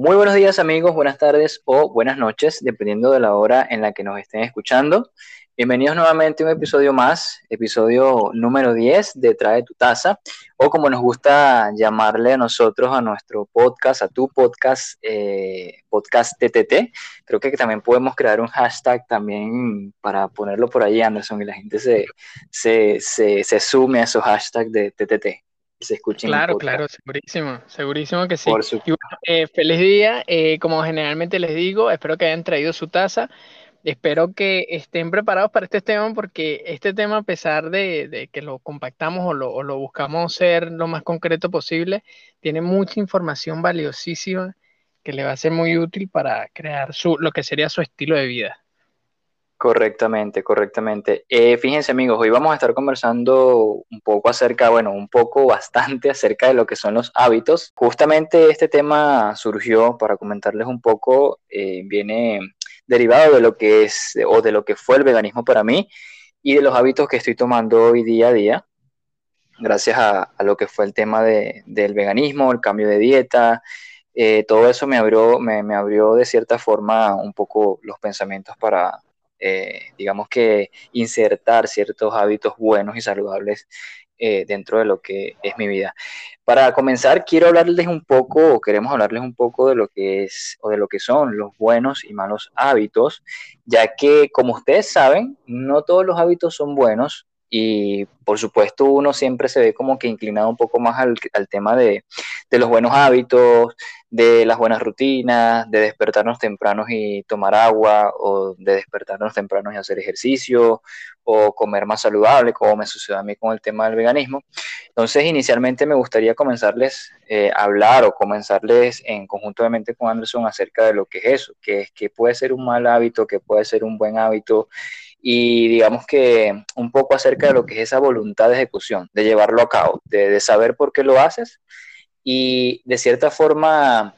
Muy buenos días amigos, buenas tardes o buenas noches, dependiendo de la hora en la que nos estén escuchando. Bienvenidos nuevamente a un episodio más, episodio número 10 de Trae tu taza, o como nos gusta llamarle a nosotros a nuestro podcast, a tu podcast, eh, podcast TTT. Creo que también podemos crear un hashtag también para ponerlo por ahí, Anderson, y la gente se, se, se, se sume a esos hashtags de TTT se escuchen. Claro, claro, segurísimo, segurísimo que sí. Eh, feliz día, eh, como generalmente les digo, espero que hayan traído su taza, espero que estén preparados para este tema porque este tema, a pesar de, que lo compactamos o lo, o lo, buscamos ser lo más concreto posible, tiene mucha información valiosísima que le va a ser muy útil para crear su, lo que sería su estilo de vida. Correctamente, correctamente. Eh, fíjense amigos, hoy vamos a estar conversando un poco acerca, bueno, un poco bastante acerca de lo que son los hábitos. Justamente este tema surgió para comentarles un poco, eh, viene derivado de lo que es o de lo que fue el veganismo para mí y de los hábitos que estoy tomando hoy día a día, gracias a, lo que fue el tema del veganismo, el cambio de dieta. Eh, todo eso me abrió, me, me abrió de cierta forma un poco los pensamientos para, eh, digamos que insertar ciertos hábitos buenos y saludables eh, dentro de lo que es mi vida. Para comenzar, quiero hablarles un poco, o queremos hablarles un poco de lo que es o de lo que son los buenos y malos hábitos, ya que, como ustedes saben, no todos los hábitos son buenos y por supuesto uno siempre se ve como que inclinado un poco más al, tema de, los buenos hábitos, de las buenas rutinas, de despertarnos tempranos y tomar agua, o de despertarnos tempranos y hacer ejercicio, o comer más saludable, como me sucedió a mí con el tema del veganismo. Entonces, inicialmente me gustaría comenzarles eh, a hablar o comenzarles en conjuntamente con Anderson acerca de lo que es eso, que es que puede ser un mal hábito, que puede ser un buen hábito y digamos que un poco acerca de lo que es esa voluntad de ejecución, de llevarlo a cabo, de, saber por qué lo haces y de cierta forma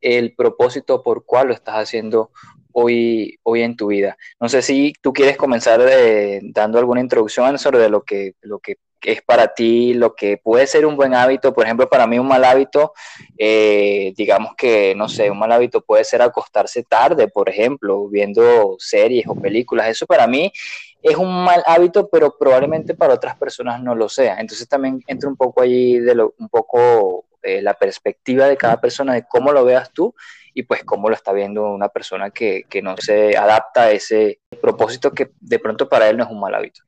el propósito por cuál lo estás haciendo hoy, hoy en tu vida. No sé si tú quieres comenzar eh, dando alguna introducción sobre lo que, lo que es para ti lo que puede ser un buen hábito. Por ejemplo, para mí un mal hábito, eh, digamos que, no sé, un mal hábito puede ser acostarse tarde, por ejemplo, viendo series o películas. Eso para mí es un mal hábito, pero probablemente para otras personas no lo sea. Entonces también entra un poco allí de lo, un poco eh, la perspectiva de cada persona, de cómo lo veas tú y pues cómo lo está viendo una persona que, que no se adapta a ese propósito que de pronto para él no es un mal hábito.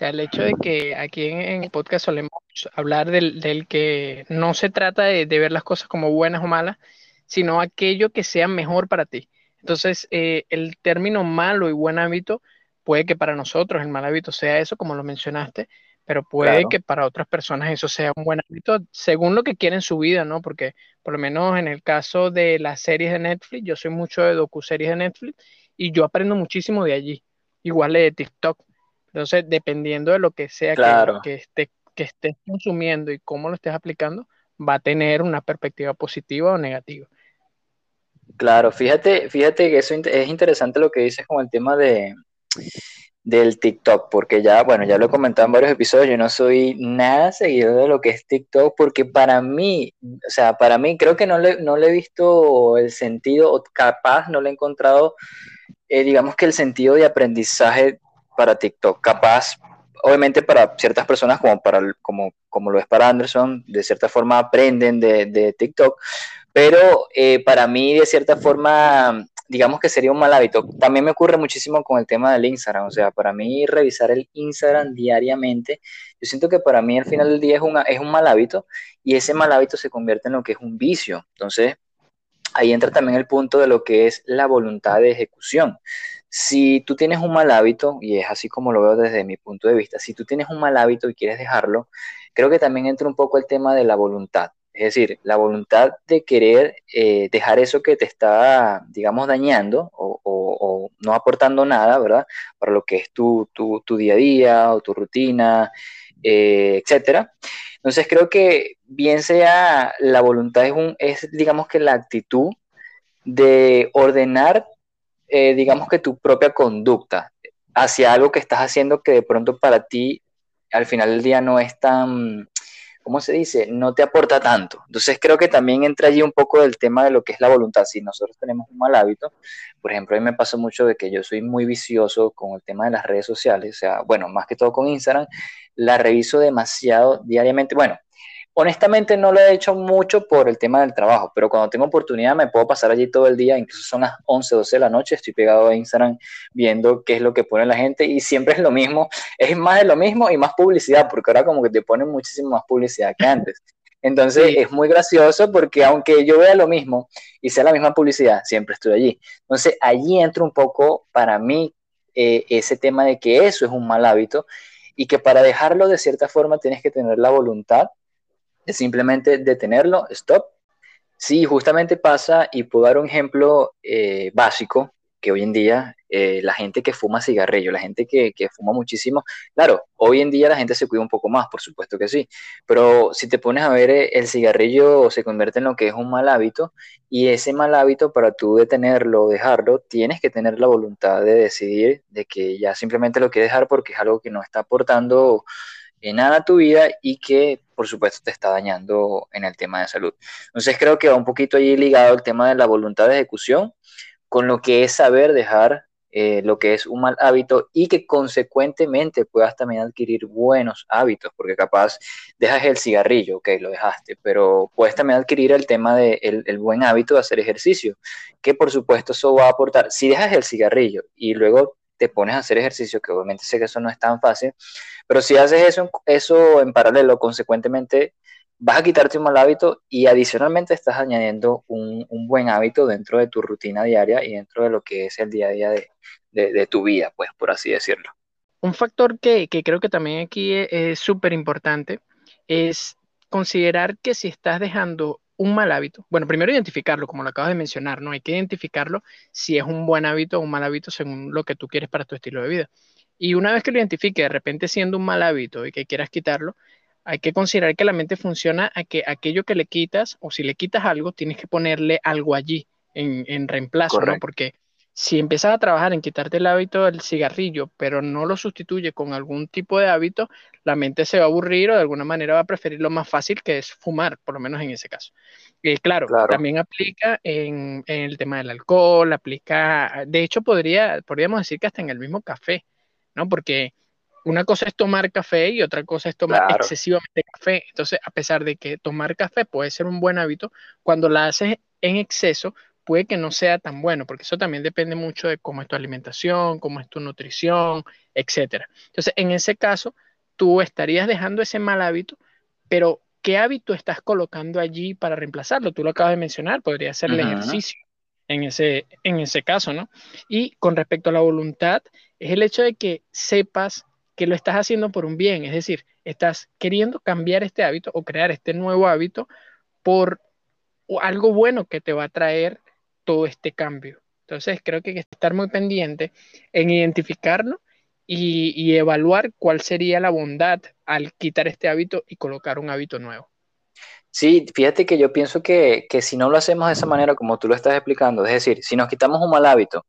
Sea, el hecho de que aquí en, el podcast solemos hablar del, que no se trata de, ver las cosas como buenas o malas, sino aquello que sea mejor para ti. Entonces, eh, el término malo y buen hábito puede que para nosotros el mal hábito sea eso, como lo mencionaste, pero puede que para otras personas eso sea un buen hábito según lo que quieren en su vida, ¿no? Porque por lo menos en el caso de las series de Netflix, yo soy mucho de docu-series de Netflix y yo aprendo muchísimo de allí, igual de TikTok. Entonces, dependiendo de lo que sea que, esté, que estés consumiendo y cómo lo estés aplicando, va a tener una perspectiva positiva o negativa. Claro, fíjate, fíjate que eso es interesante lo que dices con el tema de del TikTok, porque ya, bueno, ya lo he comentado en varios episodios, yo no soy nada seguidor de lo que es TikTok, porque para mí, o sea, para mí creo que no le, no le he visto el sentido, o capaz no le he encontrado, eh, digamos que el sentido de aprendizaje para TikTok. Capaz, obviamente para ciertas personas como, para, como, como lo es para Anderson, de cierta forma aprenden de, TikTok, pero eh, para mí de cierta forma, digamos que sería un mal hábito. También me ocurre muchísimo con el tema del Instagram, o sea, para mí revisar el Instagram diariamente, yo siento que para mí al final del día es, una, es un mal hábito y ese mal hábito se convierte en lo que es un vicio. Entonces, ahí entra también el punto de lo que es la voluntad de ejecución. Si tú tienes un mal hábito, y es así como lo veo desde mi punto de vista, si tú tienes un mal hábito y quieres dejarlo, creo que también entra un poco el tema de la voluntad. Es decir, la voluntad de querer eh, dejar eso que te está, digamos, dañando o, no aportando nada, ¿verdad? Para lo que es tu, día a día o tu rutina, eh, etcétera. Entonces creo que bien sea la voluntad es, un, es digamos que la actitud de ordenar eh, digamos que tu propia conducta hacia algo que estás haciendo que de pronto para ti al final del día no es tan, ¿cómo se dice? No te aporta tanto. Entonces creo que también entra allí un poco del tema de lo que es la voluntad. Si nosotros tenemos un mal hábito, por ejemplo, a mí me pasa mucho de que yo soy muy vicioso con el tema de las redes sociales, o sea, bueno, más que todo con Instagram, la reviso demasiado diariamente. Bueno, Honestamente no lo he hecho mucho por el tema del trabajo, pero cuando tengo oportunidad me puedo pasar allí todo el día, incluso son las 11, 12 de la noche, estoy pegado a Instagram viendo qué es lo que pone la gente y siempre es lo mismo, es más de lo mismo y más publicidad, porque ahora como que te ponen muchísimo más publicidad que antes. Entonces es muy gracioso porque aunque yo vea lo mismo y sea la misma publicidad, siempre estoy allí. Entonces allí entra un poco para mí eh, ese tema de que eso es un mal hábito y que para dejarlo de cierta forma tienes que tener la voluntad es simplemente detenerlo, stop. Sí, justamente pasa, y puedo dar un ejemplo eh, básico, que hoy en día eh, la gente que fuma cigarrillo, la gente que, que, fuma muchísimo, claro, hoy en día la gente se cuida un poco más, por supuesto que sí, pero si te pones a ver, eh, el cigarrillo se convierte en lo que es un mal hábito y ese mal hábito para tú detenerlo dejarlo, tienes que tener la voluntad de decidir de que ya simplemente lo quieres dejar porque es algo que no está aportando nada a tu vida y que por supuesto te está dañando en el tema de salud. Entonces creo que va un poquito allí ligado el tema de la voluntad de ejecución con lo que es saber dejar eh, lo que es un mal hábito y que consecuentemente puedas también adquirir buenos hábitos, porque capaz dejas el cigarrillo, ok, lo dejaste, pero puedes también adquirir el tema del de buen hábito de hacer ejercicio, que por supuesto eso va a aportar. Si dejas el cigarrillo y luego te pones a hacer ejercicio, que obviamente sé que eso no es tan fácil, pero si haces eso, eso en paralelo, consecuentemente, vas a quitarte un mal hábito y adicionalmente estás añadiendo un, buen hábito dentro de tu rutina diaria y dentro de lo que es el día a día de, tu vida, pues por así decirlo. Un factor que, que creo que también aquí es súper importante es considerar que si estás dejando un mal hábito, bueno, primero identificarlo, como lo acabas de mencionar, ¿no? Hay que identificarlo si es un buen hábito o un mal hábito según lo que tú quieres para tu estilo de vida. Y una vez que lo identifique, de repente siendo un mal hábito y que quieras quitarlo, hay que considerar que la mente funciona a que aquello que le quitas, o si le quitas algo, tienes que ponerle algo allí en, en reemplazo, ¿no? Porque si empiezas a trabajar en quitarte el hábito del cigarrillo, pero no lo sustituye con algún tipo de hábito, la mente se va a aburrir o de alguna manera va a preferir lo más fácil que es fumar, por lo menos en ese caso. Eh, claro, también aplica en, el tema del alcohol, aplica, de hecho podría, podríamos decir que hasta en el mismo café, ¿no? Porque una cosa es tomar café y otra cosa es tomar excesivamente café. Entonces, a pesar de que tomar café puede ser un buen hábito, cuando la haces en exceso, puede que no sea tan bueno, porque eso también depende mucho de cómo es tu alimentación, cómo es tu nutrición, etcétera. Entonces, en ese caso, tú estarías dejando ese mal hábito, pero ¿qué hábito estás colocando allí para reemplazarlo? Tú lo acabas de mencionar, podría ser el ejercicio en ese, en ese caso, ¿no? Y con respecto a la voluntad, es el hecho de que sepas que lo estás haciendo por un bien, es decir, estás queriendo cambiar este hábito o crear este nuevo hábito por algo bueno que te va a traer todo este cambio. Entonces creo que hay que estar muy pendiente en identificarlo y, evaluar cuál sería la bondad al quitar este hábito y colocar un hábito nuevo. Sí, fíjate que yo pienso que, que, si no lo hacemos de esa manera como tú lo estás explicando, es decir, si nos quitamos un mal hábito,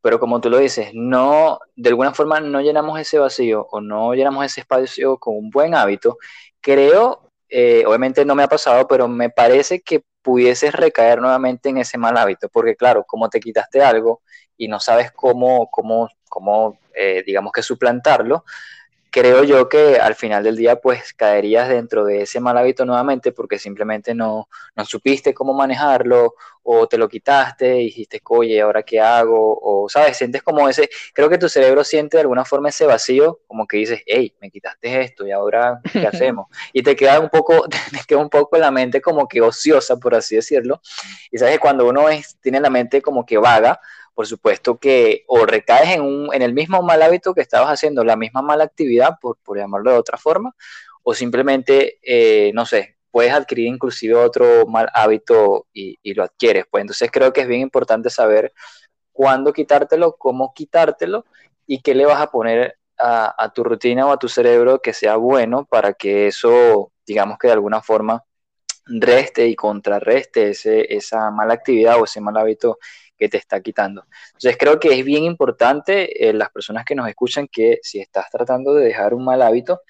pero como tú lo dices, no, de alguna forma no llenamos ese vacío o no llenamos ese espacio con un buen hábito, creo, eh, obviamente no me ha pasado, pero me parece que pudieses recaer nuevamente en ese mal hábito, porque claro, como te quitaste algo y no sabes cómo, cómo, cómo eh, digamos que suplantarlo, creo yo que al final del día pues caerías dentro de ese mal hábito nuevamente porque simplemente no, no supiste cómo manejarlo o te lo quitaste y dijiste, oye, ¿ahora qué hago? O, ¿sabes? Sientes como ese, creo que tu cerebro siente de alguna forma ese vacío, como que dices, hey, me quitaste esto y ahora, ¿qué hacemos? y te queda un poco, te queda un poco la mente como que ociosa, por así decirlo. Y sabes, cuando uno es, tiene la mente como que vaga, por supuesto que o recaes en, un, en el mismo mal hábito que estabas haciendo, la misma mala actividad, por, por llamarlo de otra forma, o simplemente, eh, no sé, puedes adquirir inclusive otro mal hábito y, y, lo adquieres. Pues entonces creo que es bien importante saber cuándo quitártelo, cómo quitártelo y qué le vas a poner a, a, tu rutina o a tu cerebro que sea bueno para que eso, digamos que de alguna forma, reste y contrarreste ese, esa mala actividad o ese mal hábito que te está quitando. Entonces creo que es bien importante eh, las personas que nos escuchan que si estás tratando de dejar un mal hábito,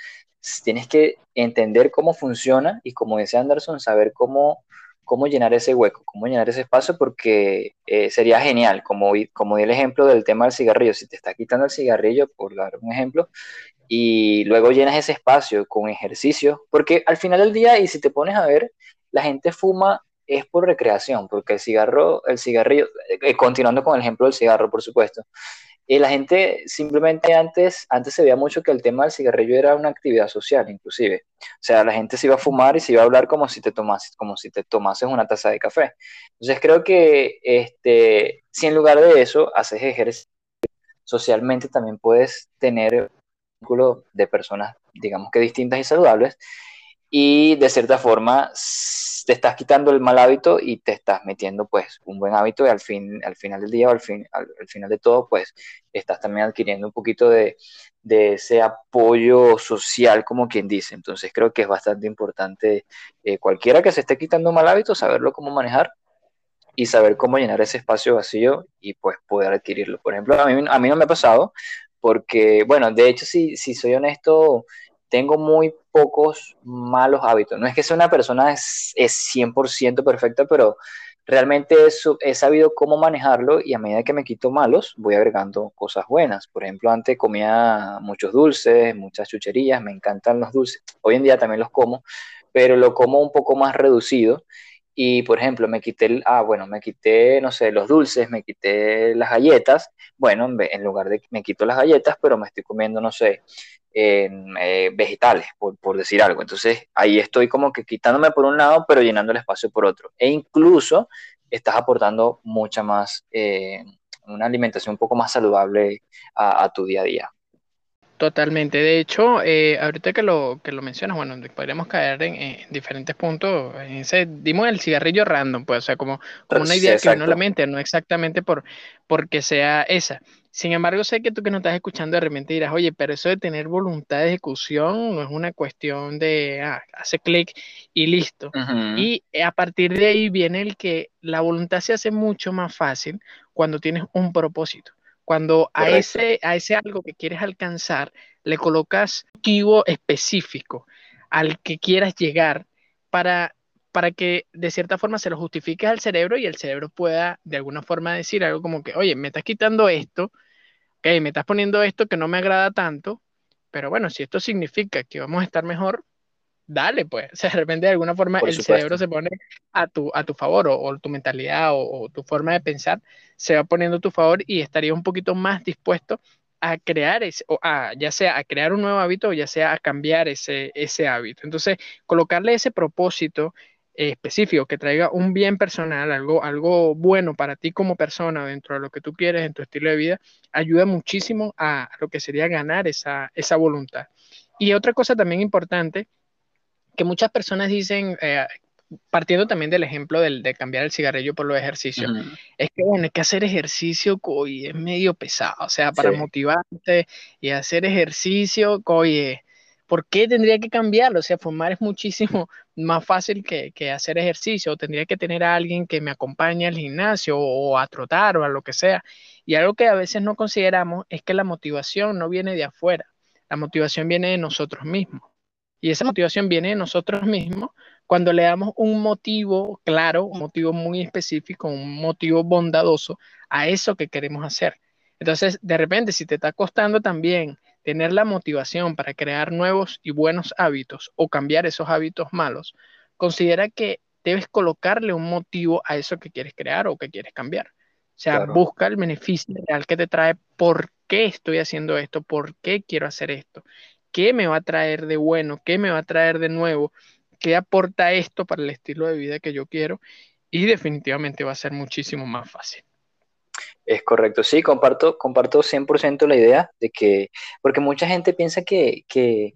tienes que entender cómo funciona y como decía Anderson, saber cómo, cómo llenar ese hueco, cómo llenar ese espacio, porque eh, sería genial, como, como di el ejemplo del tema del cigarrillo, si te está quitando el cigarrillo, por dar un ejemplo, y luego llenas ese espacio con ejercicio, porque al final del día, y si te pones a ver, la gente fuma es por recreación, porque el cigarro, el cigarrillo, eh, continuando con el ejemplo del cigarro, por supuesto, y la gente simplemente antes, antes se veía mucho que el tema del cigarrillo era una actividad social, inclusive. O sea, la gente se iba a fumar y se iba a hablar como si te tomases, como si te tomases una taza de café. Entonces creo que este, si en lugar de eso haces ejercicio socialmente, también puedes tener un círculo de personas, digamos que distintas y saludables, y de cierta forma te estás quitando el mal hábito y te estás metiendo pues un buen hábito y al, fin, al final del día o al, fin, al, final de todo pues estás también adquiriendo un poquito de, de, ese apoyo social como quien dice. Entonces creo que es bastante importante eh, cualquiera que se esté quitando un mal hábito saberlo cómo manejar y saber cómo llenar ese espacio vacío y pues poder adquirirlo. Por ejemplo, a mí, a mí no me ha pasado porque, bueno, de hecho, si, si soy honesto, tengo muy pocos malos hábitos. No es que sea una persona es, es 100% perfecta, pero realmente he sabido cómo manejarlo y a medida que me quito malos, voy agregando cosas buenas. Por ejemplo, antes comía muchos dulces, muchas chucherías, me encantan los dulces. Hoy en día también los como, pero lo como un poco más reducido. Y, por ejemplo, me quité, ah, bueno, me quité, no sé, los dulces, me quité las galletas. Bueno, en lugar de me quito las galletas, pero me estoy comiendo, no sé, eh, vegetales, por, decir algo. Entonces ahí estoy como que quitándome por un lado, pero llenando el espacio por otro. E incluso estás aportando mucha más, eh, una alimentación un poco más saludable a, tu día a día. Totalmente. De hecho, eh, ahorita que lo, que lo mencionas, bueno, podríamos caer en, diferentes puntos. En ese, dimos el cigarrillo random, pues, o sea, como, una idea que uno la mente, no exactamente por porque sea esa. Sin embargo, sé que tú que no estás escuchando de repente dirás, oye, pero eso de tener voluntad de ejecución no es una cuestión de ah, hace clic y listo. Y a partir de ahí viene el que la voluntad se hace mucho más fácil cuando tienes un propósito. Cuando a ese, a ese algo que quieres alcanzar le colocas un motivo específico al que quieras llegar para, para que de cierta forma se lo justifiques al cerebro y el cerebro pueda de alguna forma decir algo como que, oye, me estás quitando esto, ok, me estás poniendo esto que no me agrada tanto, pero bueno, si esto significa que vamos a estar mejor, dale, pues. O sea, de repente de alguna forma el cerebro se pone a tu, a tu favor o, tu mentalidad o, tu forma de pensar se va poniendo a tu favor y estaría un poquito más dispuesto a crear ese, o a, ya sea a crear un nuevo hábito o ya sea a cambiar ese, ese hábito. Entonces, colocarle ese propósito, específico, que traiga un bien personal, algo, algo bueno para ti como persona dentro de lo que tú quieres en tu estilo de vida, ayuda muchísimo a lo que sería ganar esa, esa voluntad. Y otra cosa también importante, que muchas personas dicen, eh, partiendo también del ejemplo del, de cambiar el cigarrillo por los ejercicios, es que bueno, es que hacer ejercicio, coy, es medio pesado, o sea, para motivarte y hacer ejercicio, coy, ¿por qué tendría que cambiarlo? O sea, fumar es muchísimo más fácil que, hacer ejercicio. Tendría que tener a alguien que me acompañe al gimnasio o a trotar o a lo que sea. Y algo que a veces no consideramos es que la motivación no viene de afuera. La motivación viene de nosotros mismos. Y esa motivación viene de nosotros mismos cuando le damos un motivo claro, un motivo muy específico, un motivo bondadoso a eso que queremos hacer. Entonces, de repente, si te está costando también tener la motivación para crear nuevos y buenos hábitos o cambiar esos hábitos malos, considera que debes colocarle un motivo a eso que quieres crear o que quieres cambiar. O sea, busca el beneficio real que te trae, por qué estoy haciendo esto, por qué quiero hacer esto, qué me va a traer de bueno, qué me va a traer de nuevo, qué aporta esto para el estilo de vida que yo quiero y definitivamente va a ser muchísimo más fácil. Es correcto, sí, comparto, comparto 100% la idea de que, porque mucha gente piensa que, que,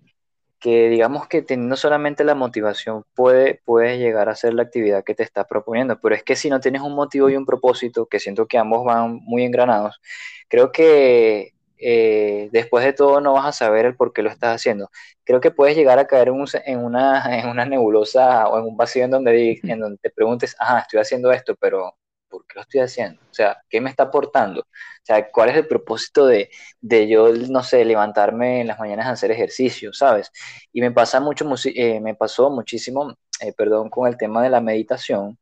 digamos que teniendo solamente la motivación puede, puedes llegar a hacer la actividad que te estás proponiendo, pero es que si no tienes un motivo y un propósito, que siento que ambos van muy engranados, creo que eh, después de todo no vas a saber el por qué lo estás haciendo. Creo que puedes llegar a caer en, una, en una nebulosa o en un vacío en donde, en donde te preguntes, ajá, estoy haciendo esto, pero ¿por qué lo estoy haciendo? O sea, ¿qué me está aportando? O sea, ¿cuál es el propósito de, de yo, no sé, levantarme en las mañanas a hacer ejercicio, ¿sabes? Y me pasa mucho, eh, me pasó muchísimo, eh, perdón, con el tema de la meditación,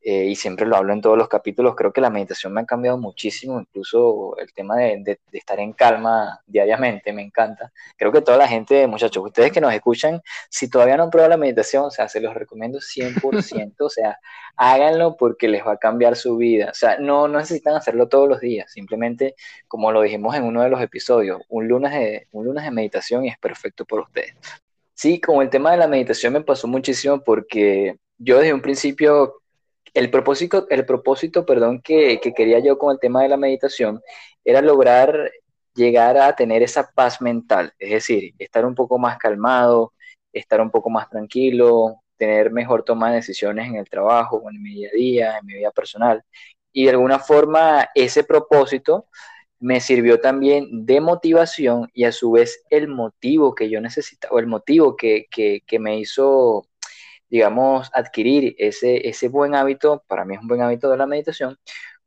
eh, y siempre lo hablo en todos los capítulos, creo que la meditación me ha cambiado muchísimo, incluso el tema de, de, estar en calma diariamente, me encanta. Creo que toda la gente, muchachos, ustedes que nos escuchan, si todavía no han probado la meditación, o sea, se los recomiendo 100%, o sea, háganlo porque les va a cambiar su vida. O sea, no, no necesitan hacerlo todos los días, simplemente, como lo dijimos en uno de los episodios, un lunes de, un lunes de meditación y es perfecto por ustedes. Sí, con el tema de la meditación me pasó muchísimo porque yo desde un principio el propósito, el propósito perdón, que, quería yo con el tema de la meditación era lograr llegar a tener esa paz mental, es decir, estar un poco más calmado, estar un poco más tranquilo, tener mejor toma de decisiones en el trabajo, en mi día a día, en mi vida personal. Y de alguna forma ese propósito me sirvió también de motivación y a su vez el motivo que yo necesitaba, o el motivo que, que me hizo digamos, adquirir ese, ese buen hábito, para mí es un buen hábito de la meditación,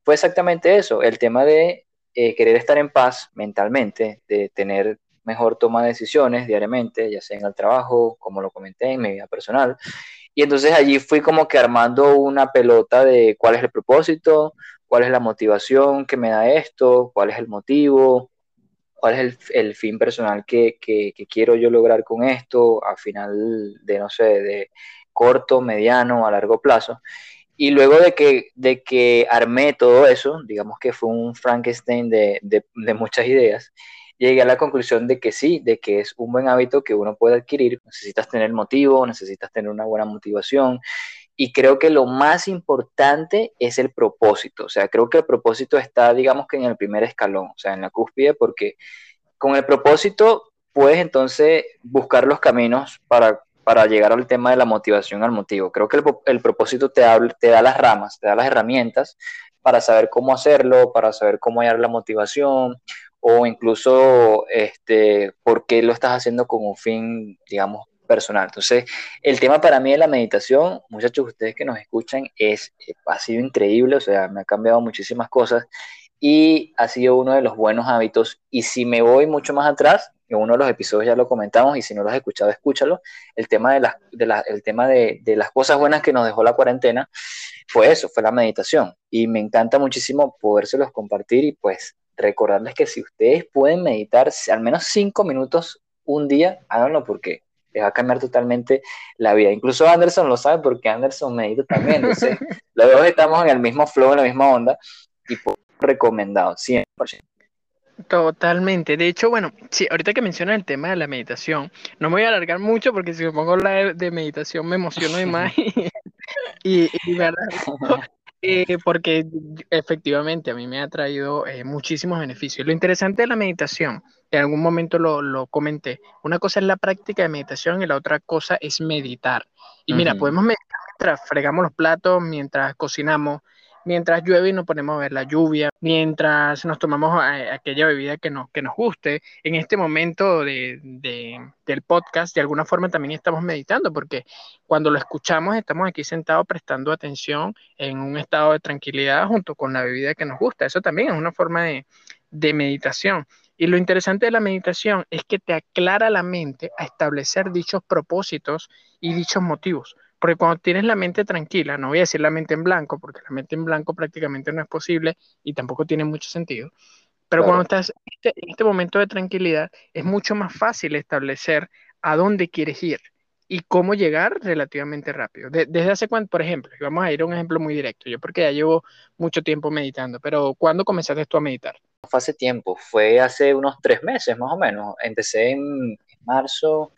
fue exactamente eso, el tema de eh, querer estar en paz mentalmente, de tener mejor toma de decisiones diariamente, ya sea en el trabajo, como lo comenté, en mi vida personal. Y entonces allí fui como que armando una pelota de cuál es el propósito, cuál es la motivación que me da esto, cuál es el motivo, cuál es el, el fin personal que, que, que, quiero yo lograr con esto, a final de, no sé, de corto, mediano, a largo plazo. Y luego de que, de que armé todo eso, digamos que fue un Frankenstein de, de, muchas ideas, llegué a la conclusión de que sí, de que es un buen hábito que uno puede adquirir. Necesitas tener motivo, necesitas tener una buena motivación. Y creo que lo más importante es el propósito. O sea, creo que el propósito está, digamos que en el primer escalón, o sea, en la cúspide, porque con el propósito puedes entonces buscar los caminos para para llegar al tema de la motivación al motivo. Creo que el, propósito te te da las ramas, te da las herramientas para saber cómo hacerlo, para saber cómo hallar la motivación o incluso este, por qué lo estás haciendo con un fin, digamos, personal. Entonces, el tema para mí de la meditación, muchachos, ustedes que nos escuchan, es, ha sido increíble, o sea, me ha cambiado muchísimas cosas y ha sido uno de los buenos hábitos. Y si me voy mucho más atrás, en uno de los episodios ya lo comentamos y si no lo has escuchado, escúchalo. El tema, de las, de el tema de, de, las cosas buenas que nos dejó la cuarentena fue eso, fue la meditación. Y me encanta muchísimo podérselos compartir y pues recordarles que si ustedes pueden meditar al menos cinco minutos un día, háganlo porque les va a cambiar totalmente la vida. Incluso Anderson lo sabe porque Anderson medita también. Entonces, los dos estamos en el mismo flow, en la misma onda y pues, recomendado, 100%. Totalmente. De hecho, bueno, sí, ahorita que mencionas el tema de la meditación, no me voy a alargar mucho porque si me pongo a hablar de meditación me emociono de más y, y, verdad, eh, porque efectivamente a mí me ha traído eh, muchísimos beneficios. Lo interesante de la meditación, en algún momento lo, lo, comenté, una cosa es la práctica de meditación y la otra cosa es meditar. Y mira, podemos meditar mientras fregamos los platos, mientras cocinamos, mientras llueve y nos ponemos a ver la lluvia, mientras nos tomamos eh, aquella bebida que nos, que nos guste. En este momento de, del podcast, de alguna forma también estamos meditando, porque cuando lo escuchamos estamos aquí sentados prestando atención en un estado de tranquilidad junto con la bebida que nos gusta. Eso también es una forma de, de meditación. Y lo interesante de la meditación es que te aclara la mente a establecer dichos propósitos y dichos motivos. Porque cuando tienes la mente tranquila, no voy a decir la mente en blanco, porque la mente en blanco prácticamente no es posible y tampoco tiene mucho sentido. Pero cuando estás este, en este momento de tranquilidad, es mucho más fácil establecer a dónde quieres ir y cómo llegar relativamente rápido. desde hace cuánto, por ejemplo, vamos a ir a un ejemplo muy directo, yo porque ya llevo mucho tiempo meditando, pero ¿cuándo comenzaste tú a meditar? Fue hace tiempo, fue hace unos tres meses más o menos. Empecé en marzo,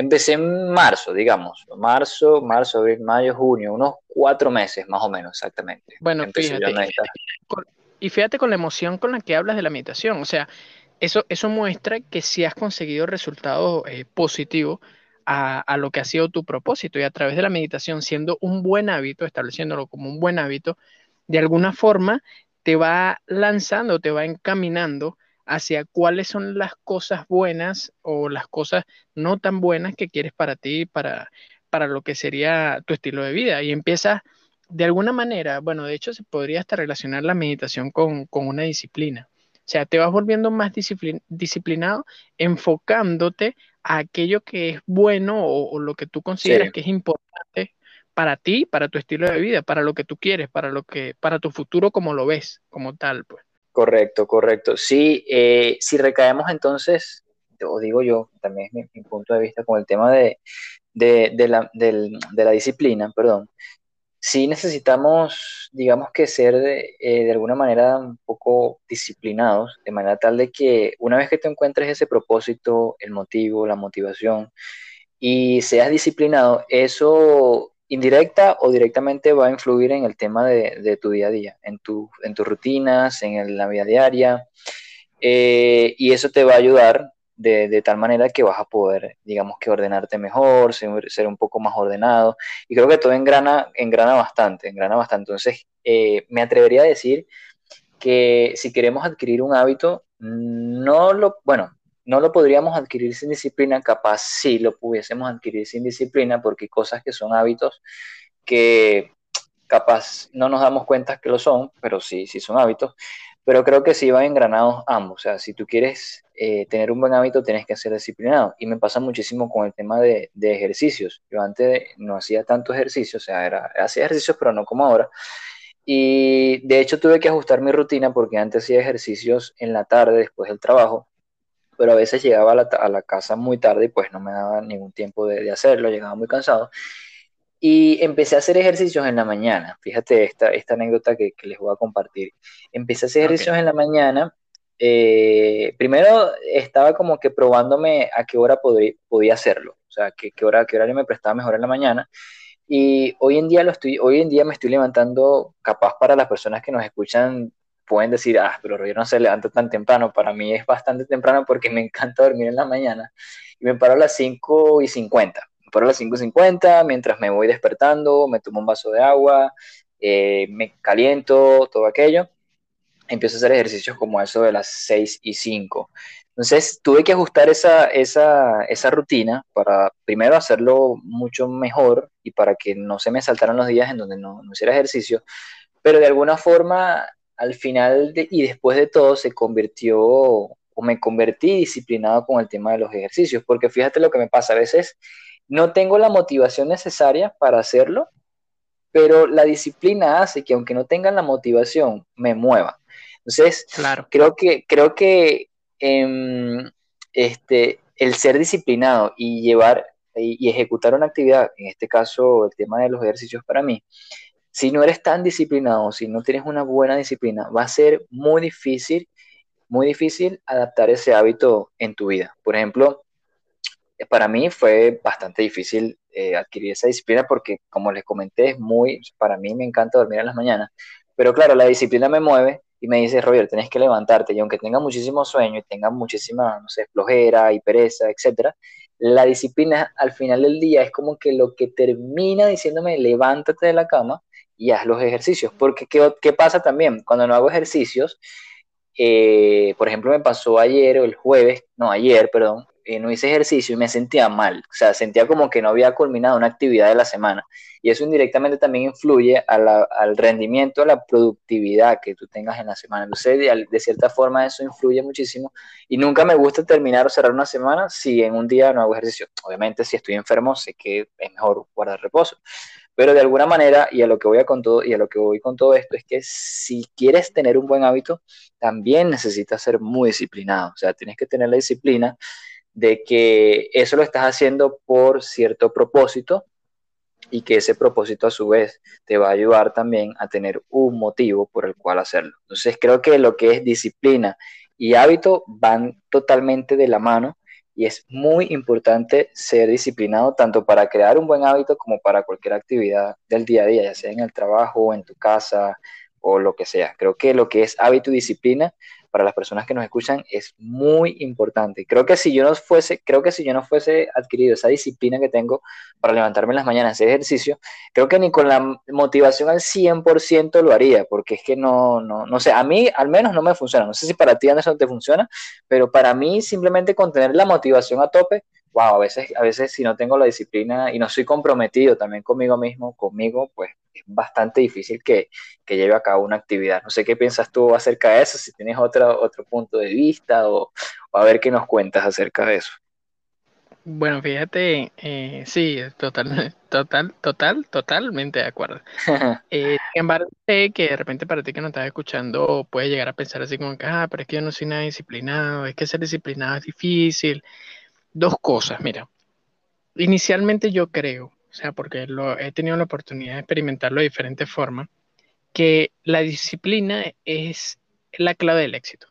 Empecé en marzo, digamos, marzo, marzo, abril, mayo, junio, unos cuatro meses más o menos exactamente. Bueno, fíjate, y fíjate con la emoción con la que hablas de la meditación, o sea, eso, eso muestra que si has conseguido resultados eh, positivos a, a, lo que ha sido tu propósito y a través de la meditación, siendo un buen hábito, estableciéndolo como un buen hábito, de alguna forma te va lanzando, te va encaminando hacia cuáles son las cosas buenas o las cosas no tan buenas que quieres para ti, para, para lo que sería tu estilo de vida. Y empiezas de alguna manera, bueno, de hecho se podría hasta relacionar la meditación con, una disciplina. O sea, te vas volviendo más disciplinado enfocándote a aquello que es bueno o, lo que tú consideras que es importante para ti, para tu estilo de vida, para lo que tú quieres, para lo que, para tu futuro como lo ves, como tal, pues. Correcto, correcto. Sí, eh, si recaemos entonces, o digo yo, también es mi, punto de vista con el tema de, la, de la disciplina, perdón, sí necesitamos, digamos que ser eh, de alguna manera un poco disciplinados, de manera tal de que una vez que te encuentres ese propósito, el motivo, la motivación, y seas disciplinado, eso indirecta o directamente va a influir en el tema de, tu día a día, en, tu, en tus rutinas, en la vida diaria, eh, y eso te va a ayudar de, tal manera que vas a poder, digamos que ordenarte mejor, ser, un poco más ordenado. Y creo que todo engrana, engrana bastante, engrana bastante. Entonces, eh, me atrevería a decir que si queremos adquirir un hábito, no lo, bueno, no lo podríamos adquirir sin disciplina, capaz sí lo pudiésemos adquirir sin disciplina, porque hay cosas que son hábitos que capaz no nos damos cuenta que lo son, pero sí, sí son hábitos. Pero creo que sí van engranados ambos. O sea, si tú quieres eh, tener un buen hábito, tienes que ser disciplinado. Y me pasa muchísimo con el tema de, ejercicios. Yo antes no hacía tanto ejercicio, o sea, era, hacía ejercicios, pero no como ahora. Y de hecho tuve que ajustar mi rutina porque antes hacía ejercicios en la tarde, después del trabajo. Pero a veces llegaba a la, casa muy tarde y pues no me daba ningún tiempo de hacerlo, llegaba muy cansado y empecé a hacer ejercicios en la mañana. Fíjate esta, esta anécdota que, les voy a compartir. Empecé a hacer ejercicios en la mañana. Eh, primero estaba como que probándome a qué hora podría, podía hacerlo, o sea, qué, qué, hora, qué horario me prestaba mejor en la mañana. Y hoy en día lo estoy, hoy en día me estoy levantando, capaz para las personas que nos escuchan pueden decir, ah, pero yo no se levanta tan temprano. Para mí es bastante temprano porque me encanta dormir en la mañana. Y me paro a las 5 y 50 por las 5.50, mientras me voy despertando, me tomo un vaso de agua, eh, me caliento, todo aquello. Empiezo a hacer ejercicios como eso de las 6 y 5. Entonces tuve que ajustar esa, esa, esa rutina para primero hacerlo mucho mejor y para que no se me saltaran los días en donde no, no hiciera ejercicio, pero de alguna forma al final y después de todo se convirtió o me convertí disciplinado con el tema de los ejercicios, porque fíjate lo que me pasa, a veces no tengo la motivación necesaria para hacerlo, pero la disciplina hace que aunque no tengan la motivación, me mueva. Entonces, claro. creo que, creo que em, este, el ser disciplinado y llevar y, ejecutar una actividad, en este caso el tema de los ejercicios para mí, si no eres tan disciplinado, si no tienes una buena disciplina, va a ser muy difícil, muy difícil adaptar ese hábito en tu vida. Por ejemplo, para mí fue bastante difícil eh, adquirir esa disciplina porque, como les comenté, es muy, para mí me encanta dormir en las mañanas, pero claro, la disciplina me mueve y me dice, Roger, tenés que levantarte y aunque tenga muchísimo sueño y tenga muchísima, no sé, flojera y pereza, etcétera, la disciplina al final del día es como que lo que termina diciéndome, levántate de la cama y haz los ejercicios, porque ¿qué, qué pasa también? Cuando no hago ejercicios, eh, por ejemplo, me pasó ayer o el jueves, no, ayer, perdón, eh, no hice ejercicio y me sentía mal, o sea, sentía como que no había culminado una actividad de la semana. Y eso indirectamente también influye al rendimiento, a la productividad que tú tengas en la semana. Entonces, de, de, cierta forma, eso influye muchísimo. Y nunca me gusta terminar o cerrar una semana si en un día no hago ejercicio. Obviamente, si estoy enfermo, sé que es mejor guardar reposo. Pero de alguna manera, y a lo que voy a con todo, y a lo que voy con todo esto, es que si quieres tener un buen hábito, también necesitas ser muy disciplinado. O sea, tienes que tener la disciplina de que eso lo estás haciendo por cierto propósito y que ese propósito a su vez te va a ayudar también a tener un motivo por el cual hacerlo. Entonces creo que lo que es disciplina y hábito van totalmente de la mano y es muy importante ser disciplinado tanto para crear un buen hábito como para cualquier actividad del día a día, ya sea en el trabajo, en tu casa o lo que sea. Creo que lo que es hábito y disciplina para las personas que nos escuchan es muy importante. Creo que si yo no fuese, creo que si yo no fuese adquirido esa disciplina que tengo para levantarme en las mañanas, hacer ejercicio, creo que ni con la motivación al 100% lo haría, porque es que no, no, no sé, a mí al menos no me funciona. No sé si para ti, Anderson, te funciona, pero para mí simplemente con tener la motivación a tope, wow, a veces, a veces si no tengo la disciplina y no soy comprometido también conmigo mismo, conmigo, pues es bastante difícil que, que, lleve a cabo una actividad. No sé qué piensas tú acerca de eso, si tienes otro, otro punto de vista o, o a ver qué nos cuentas acerca de eso. Bueno, fíjate, eh, sí, total, total, total, totalmente de acuerdo. Eh, sin embargo, sé que de repente para ti que no estás escuchando puede llegar a pensar así como que, ah, pero es que yo no soy nada disciplinado, es que ser disciplinado es difícil. Dos cosas, mira. Inicialmente yo creo, o sea, porque lo, he tenido la oportunidad de experimentarlo de diferentes formas, que la disciplina es la clave del éxito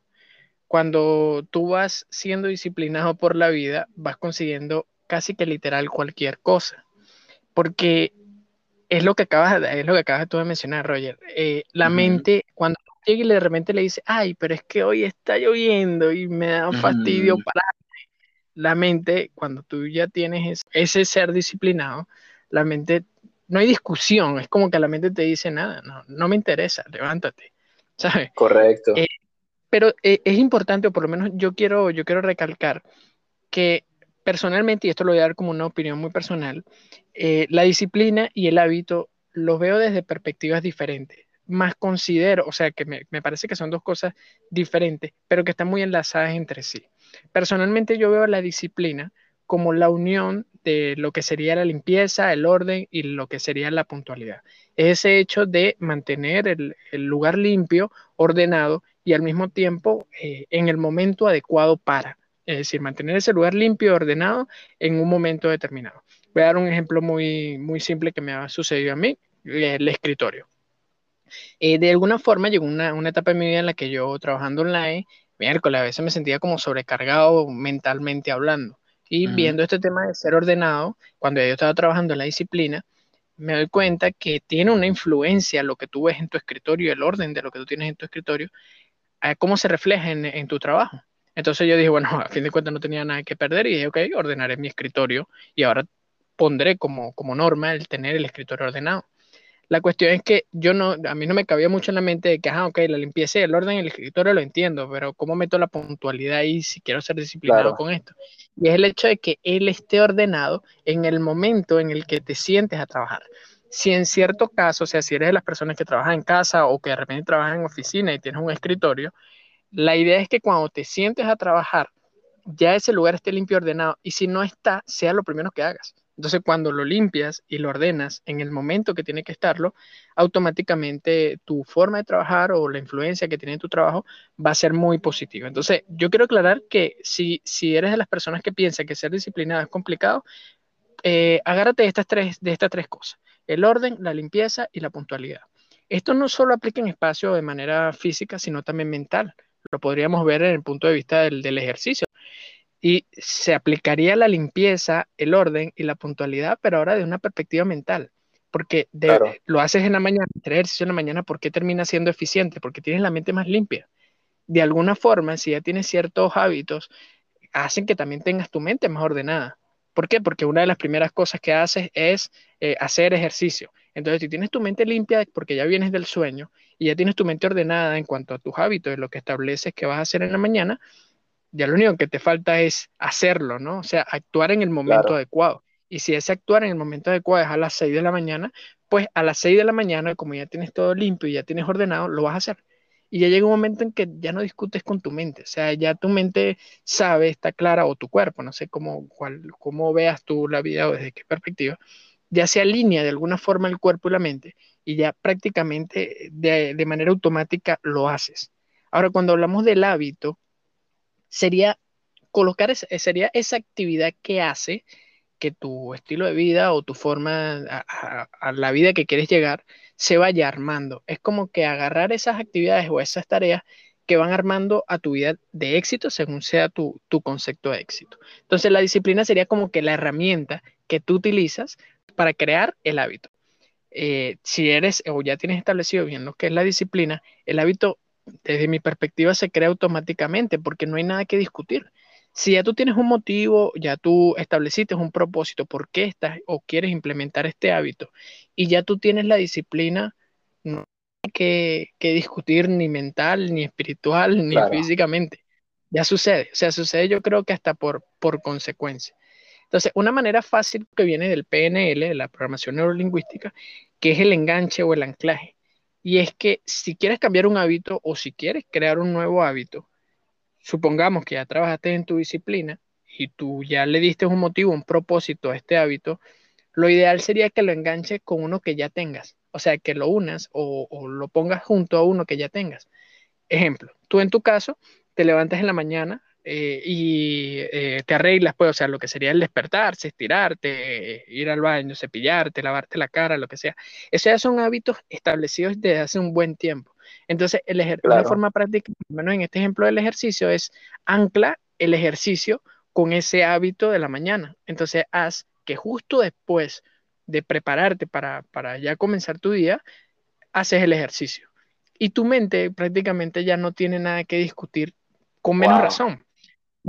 cuando tú vas siendo disciplinado por la vida, vas consiguiendo casi que literal cualquier cosa. Porque es lo que acabas, es lo que acabas tú de mencionar, Roger. Eh, la mente, cuando llega y de repente le dice, ay, pero es que hoy está lloviendo y me da fastidio para La mente, cuando tú ya tienes ese, ser disciplinado, la mente, no hay discusión, es como que la mente te dice, nada, no, no me interesa, levántate. ¿Sabes? Correcto. Eh, pero eh, es importante, o por lo menos yo quiero, yo quiero recalcar que personalmente, y esto lo voy a dar como una opinión muy personal, eh, la disciplina y el hábito los veo desde perspectivas diferentes. Más considero, o sea, que me, me, parece que son dos cosas diferentes, pero que están muy enlazadas entre sí. Personalmente yo veo la disciplina como la unión de lo que sería la limpieza, el orden y lo que sería la puntualidad. Ese hecho de mantener el, lugar limpio, ordenado y al mismo tiempo eh, en el momento adecuado para. Es decir, mantener ese lugar limpio ordenado en un momento determinado. Voy a dar un ejemplo muy, muy simple que me ha sucedido a mí, el escritorio. Eh, de alguna forma llegó una, una, etapa en mi vida en la que yo trabajando online, miércoles a veces me sentía como sobrecargado mentalmente hablando. Y viendo este tema de ser ordenado, cuando yo estaba trabajando en la disciplina, me doy cuenta que tiene una influencia lo que tú ves en tu escritorio, el orden de lo que tú tienes en tu escritorio, cómo se refleja en, tu trabajo. Entonces yo dije, bueno, a fin de cuentas no tenía nada que perder y dije, ok, ordenaré mi escritorio y ahora pondré como, como norma el tener el escritorio ordenado. La cuestión es que yo no, a mí no me cabía mucho en la mente de que, ah, ok, la limpieza y el orden en el escritorio lo entiendo, pero ¿cómo meto la puntualidad ahí si quiero ser disciplinado con esto? Y es el hecho de que él esté ordenado en el momento en el que te sientes a trabajar si en cierto caso, o sea, si eres de las personas que trabajan en casa o que de repente trabajan en oficina y tienes un escritorio, la idea es que cuando te sientes a trabajar, ya ese lugar esté limpio y ordenado. Y si no está, sea lo primero que hagas. Entonces, cuando lo limpias y lo ordenas en el momento que tiene que estarlo, automáticamente tu forma de trabajar o la influencia que tiene tu trabajo va a ser muy positiva. Entonces, yo quiero aclarar que si, si eres de las personas que piensan que ser disciplinado es complicado, eh, agárrate de estas, tres, de estas tres cosas el orden, la limpieza y la puntualidad. Esto no solo aplica en espacio de manera física, sino también mental. Lo podríamos ver en el punto de vista del, ejercicio. Y se aplicaría la limpieza, el orden y la puntualidad, pero ahora de una perspectiva mental. Porque lo haces en la mañana, ejercicio en la mañana, ¿por qué termina siendo eficiente? Porque tienes la mente más limpia. De alguna forma, si ya tienes ciertos hábitos, hacen que también tengas tu mente más ordenada. ¿Por qué? Porque una de las primeras cosas que haces es eh, hacer ejercicio. Entonces, si tienes tu mente limpia porque ya vienes del sueño y ya tienes tu mente ordenada en cuanto a tus hábitos, de lo que estableces que vas a hacer en la mañana, ya lo único que te falta es hacerlo, ¿no? O sea, actuar en el momento adecuado. Y si ese actuar en el momento adecuado es a las 6 de la mañana, pues a las 6 de la mañana, como ya tienes todo limpio y ya tienes ordenado, lo vas a hacer y ya llega un momento en que ya no discutes con tu mente, o sea, ya tu mente sabe, está clara, o tu cuerpo, no sé cómo, cuál, cómo veas tú la vida o desde qué perspectiva, ya se alinea de alguna forma el cuerpo y la mente y ya prácticamente de, de manera automática lo haces. Ahora, cuando hablamos del hábito, sería colocar, sería esa actividad que hace que tu estilo de vida o tu forma a la vida que quieres llegar se vaya armando. Es como que agarrar esas actividades o esas tareas que van armando a tu vida de éxito según sea tu, concepto de éxito. Entonces la disciplina sería como que la herramienta que tú utilizas para crear el hábito. Eh, si eres o ya tienes establecido bien lo que es la disciplina, el hábito desde mi perspectiva se crea automáticamente porque no hay nada que discutir. Si ya tú tienes un motivo, ya tú estableciste un propósito, por qué estás o quieres implementar este hábito y ya tú tienes la disciplina, no hay que, discutir ni mental, ni espiritual, ni físicamente. Ya sucede, o sea, sucede yo creo que hasta por, por consecuencia. Entonces, una manera fácil que viene del PNL, de la programación neurolingüística, que es el enganche o el anclaje. Y es que si quieres cambiar un hábito o si quieres crear un nuevo hábito, supongamos que ya trabajaste en tu disciplina y tú ya le diste un motivo, un propósito a este hábito, lo ideal sería que lo enganches con uno que ya tengas. O sea, que lo unas o, o lo pongas junto a uno que ya tengas. Ejemplo, tú en tu caso te levantas en la mañana eh, y eh, te arreglas, pues, o sea, lo que sería el despertarse, estirarte, ir al baño, cepillarte, lavarte la cara, lo que sea. Esos ya son hábitos establecidos desde hace un buen tiempo. Entonces, el una forma práctica, al menos en este ejemplo del ejercicio, es ancla el ejercicio con ese hábito de la mañana. Entonces, haz que justo después de prepararte para, para ya comenzar tu día, haces el ejercicio. Y tu mente prácticamente ya no tiene nada que discutir con menos razón.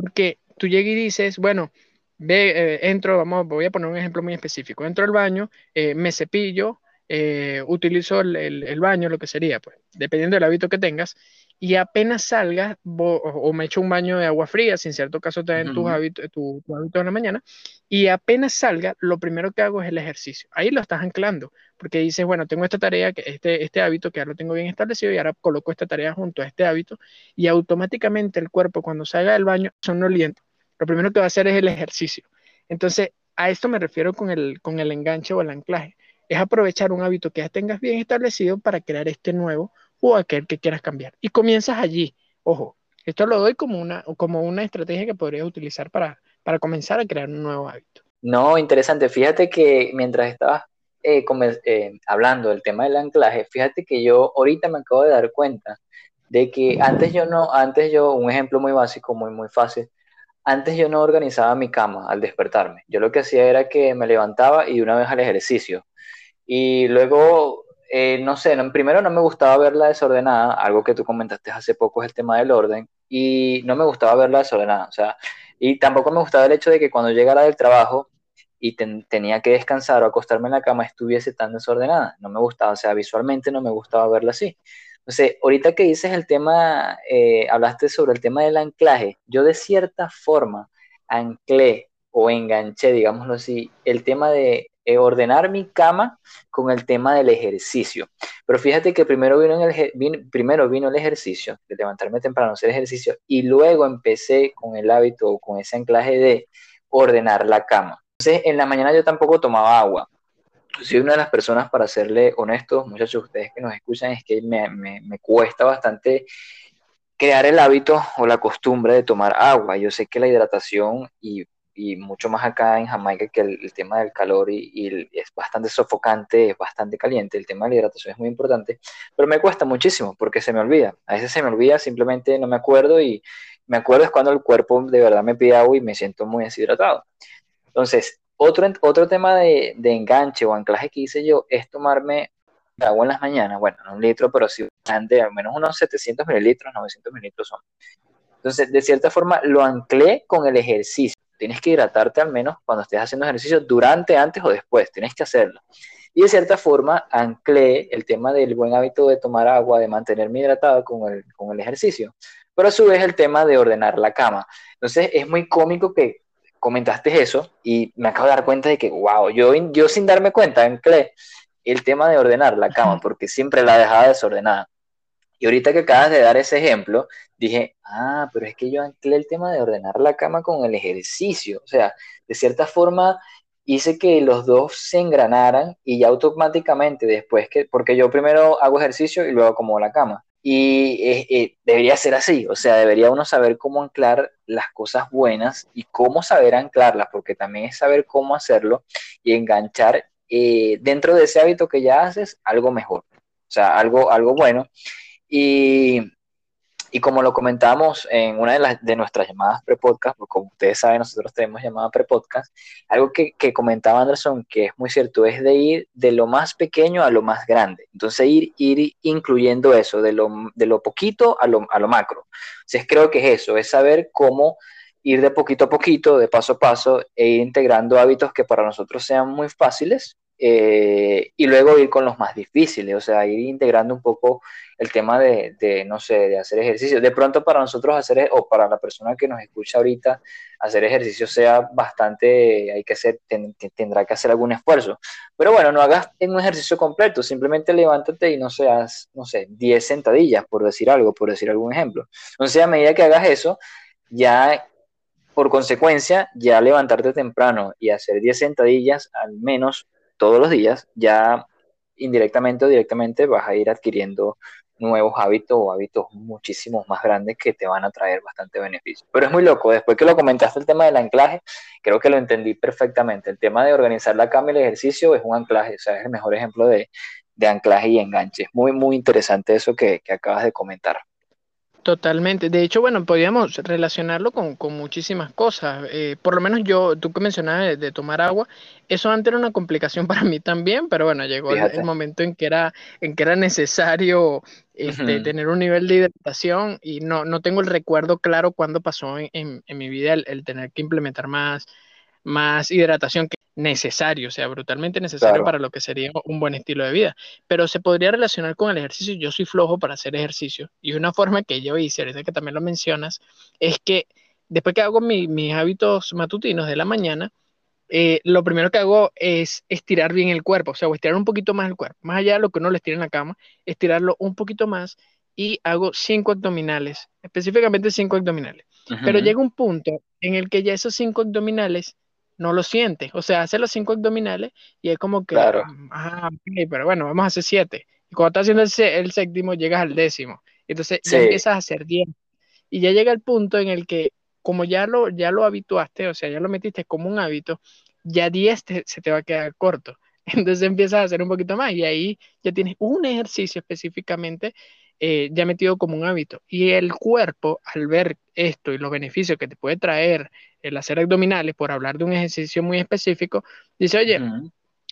Porque tú llegas y dices, bueno, ve, eh, entro, vamos, voy a poner un ejemplo muy específico. Entro al baño, eh, me cepillo, eh, utilizo el, el, baño, lo que sería, pues, dependiendo del hábito que tengas, y apenas salgas, o me echo un baño de agua fría, si en cierto caso te den tus hábitos, tu, tu hábito en la mañana, y apenas salga, lo primero que hago es el ejercicio. Ahí lo estás anclando, porque dices, bueno, tengo esta tarea, este, este hábito que ya lo tengo bien establecido, y ahora coloco esta tarea junto a este hábito, y automáticamente el cuerpo, cuando salga del baño, sonoliente, lo primero que va a hacer es el ejercicio. Entonces, a esto me refiero con el, con el enganche o el anclaje. Es aprovechar un hábito que ya tengas bien establecido para crear este nuevo o aquel que quieras cambiar. Y comienzas allí. Ojo, esto lo doy como una, como una estrategia que podrías utilizar para, para comenzar a crear un nuevo hábito. No, interesante. Fíjate que mientras estabas eh, eh, hablando del tema del anclaje, fíjate que yo ahorita me acabo de dar cuenta de que antes yo no, antes yo, un ejemplo muy básico, muy, muy fácil, antes yo no organizaba mi cama al despertarme. Yo lo que hacía era que me levantaba y de una vez al ejercicio. Y luego eh, no sé, primero no me gustaba verla desordenada, algo que tú comentaste hace poco es el tema del orden, y no me gustaba verla desordenada, o sea, y tampoco me gustaba el hecho de que cuando llegara del trabajo y tenía que descansar o acostarme en la cama estuviese tan desordenada, no me gustaba, o sea, visualmente no me gustaba verla así. Entonces, ahorita que dices el tema, eh, hablaste sobre el tema del anclaje, yo de cierta forma anclé o enganché, digámoslo así, el tema de eh, ordenar mi cama con el tema del ejercicio. Pero fíjate que primero vino, el, primero vino el ejercicio, de levantarme temprano, hacer ejercicio, y luego empecé con el hábito o con ese anclaje de ordenar la cama. Entonces, en la mañana yo tampoco tomaba agua. Soy una de las personas, para serle honesto, muchachos, ustedes que nos escuchan, es que me, me cuesta bastante crear el hábito o la costumbre de tomar agua. Yo sé que la hidratación y y mucho más acá en Jamaica que el, tema del calor y, es bastante sofocante, es bastante caliente, el tema de la hidratación es muy importante, pero me cuesta muchísimo porque se me olvida, a veces se me olvida, simplemente no me acuerdo y me acuerdo es cuando el cuerpo de verdad me pide agua y me siento muy deshidratado. Entonces, otro, otro tema de, de enganche o anclaje que hice yo es tomarme agua en las mañanas, bueno, no un litro, pero sí bastante, al menos unos 700 mililitros, 900 mililitros son. Entonces, de cierta forma, lo anclé con el ejercicio tienes que hidratarte al menos cuando estés haciendo ejercicio, durante, antes o después, tienes que hacerlo. Y de cierta forma anclé el tema del buen hábito de tomar agua, de mantenerme hidratado con el, con el ejercicio, pero a su vez el tema de ordenar la cama. Entonces es muy cómico que comentaste eso y me acabo de dar cuenta de que, wow, yo, yo sin darme cuenta anclé el tema de ordenar la cama, porque siempre la dejaba desordenada. Y ahorita que acabas de dar ese ejemplo, dije, ah, pero es que yo anclé el tema de ordenar la cama con el ejercicio. O sea, de cierta forma hice que los dos se engranaran y ya automáticamente después que, porque yo primero hago ejercicio y luego acomodo la cama. Y eh, eh, debería ser así, o sea, debería uno saber cómo anclar las cosas buenas y cómo saber anclarlas, porque también es saber cómo hacerlo y enganchar eh, dentro de ese hábito que ya haces algo mejor, o sea, algo, algo bueno. Y, y como lo comentamos en una de, las, de nuestras llamadas pre-podcast, porque como ustedes saben, nosotros tenemos llamada pre-podcast, algo que, que, comentaba Anderson, que es muy cierto, es de ir de lo más pequeño a lo más grande. Entonces, ir, ir incluyendo eso, de lo, de lo poquito a lo, a lo macro. Entonces, creo que es eso, es saber cómo ir de poquito a poquito, de paso a paso, e ir integrando hábitos que para nosotros sean muy fáciles eh, y luego ir con los más difíciles, o sea, ir integrando un poco el tema de, de, no sé, de hacer ejercicio. De pronto para nosotros hacer, o para la persona que nos escucha ahorita, hacer ejercicio sea bastante, hay que hacer, tendrá que hacer algún esfuerzo. Pero bueno, no hagas un ejercicio completo, simplemente levántate y no seas, no sé, 10 sentadillas, por decir algo, por decir algún ejemplo. Entonces, a medida que hagas eso, ya por consecuencia, ya levantarte temprano y hacer 10 sentadillas al menos todos los días, ya indirectamente o directamente vas a ir adquiriendo nuevos hábitos o hábitos muchísimo más grandes que te van a traer bastante beneficio. Pero es muy loco, después que lo comentaste el tema del anclaje, creo que lo entendí perfectamente. El tema de organizar la cama y el ejercicio es un anclaje, o sea, es el mejor ejemplo de, anclaje y enganche. Es muy, muy interesante eso que acabas de comentar. Totalmente. De hecho, bueno, podríamos relacionarlo con, muchísimas cosas. Eh, por lo menos yo, tú que mencionabas de, tomar agua, eso antes era una complicación para mí también, pero bueno, llegó el, momento en que era, en que era necesario este, tener un nivel de hidratación y no, no tengo el recuerdo claro cuándo pasó en, mi vida el, tener que implementar más, más hidratación que necesario, o sea, brutalmente necesario para lo que sería un buen estilo de vida. Pero se podría relacionar con el ejercicio. Yo soy flojo para hacer ejercicio. Y una forma que yo hice, ahorita que también lo mencionas, es que después que hago mis hábitos matutinos de la mañana, eh, lo primero que hago es estirar bien el cuerpo, o sea, estirar un poquito más el cuerpo. Más allá de lo que uno le estira en la cama, estirarlo un poquito más y hago cinco abdominales, específicamente cinco abdominales. Pero llega un punto en el que ya esos cinco abdominales no lo sientes. O sea, hace los cinco abdominales y es como que, claro. ah, pero bueno, vamos a hacer siete. Y cuando estás haciendo el, séptimo, llegas al décimo. Entonces ya empiezas a hacer diez. Y ya llega el punto en el que, como ya lo, ya lo habituaste, o sea, ya lo metiste como un hábito, ya diez se te va a quedar corto. Entonces empiezas a hacer un poquito más y ahí ya tienes un ejercicio específicamente eh, ya metido como un hábito. Y el cuerpo, al ver esto y los beneficios que te puede traer el hacer abdominales, por hablar de un ejercicio muy específico, dice, oye,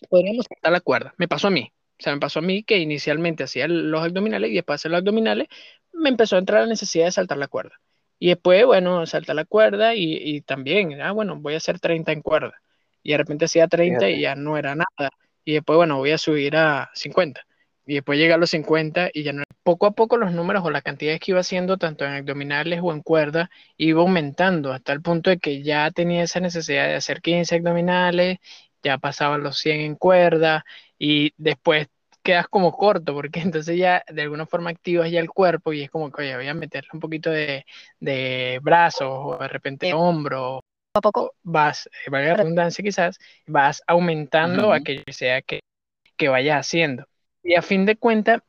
podríamos saltar la cuerda. Me pasó a mí. O sea, me pasó a mí que inicialmente hacía los abdominales y después de los abdominales me empezó a entrar la necesidad de saltar la cuerda. Y después, bueno, saltar la cuerda y, también, ah, bueno, voy a hacer 30 en cuerda. Y de repente hacía 30 y ya no era nada. Y después, bueno, voy a subir a 50 y después llega a los 50 y ya no. Poco a poco los números o la cantidad que iba haciendo, tanto en abdominales o en cuerda, iba aumentando hasta el punto de que ya tenía esa necesidad de hacer 15 abdominales, ya pasaba los 100 en cuerda y después quedas como corto porque entonces ya de alguna forma activas ya el cuerpo y es como que, oye, voy a meterle un poquito de, de brazos o de repente hombro. Poco a poco vas, valga la redundancia quizás, vas aumentando aquello que sea que, que vayas haciendo. Y a fin de cuentas,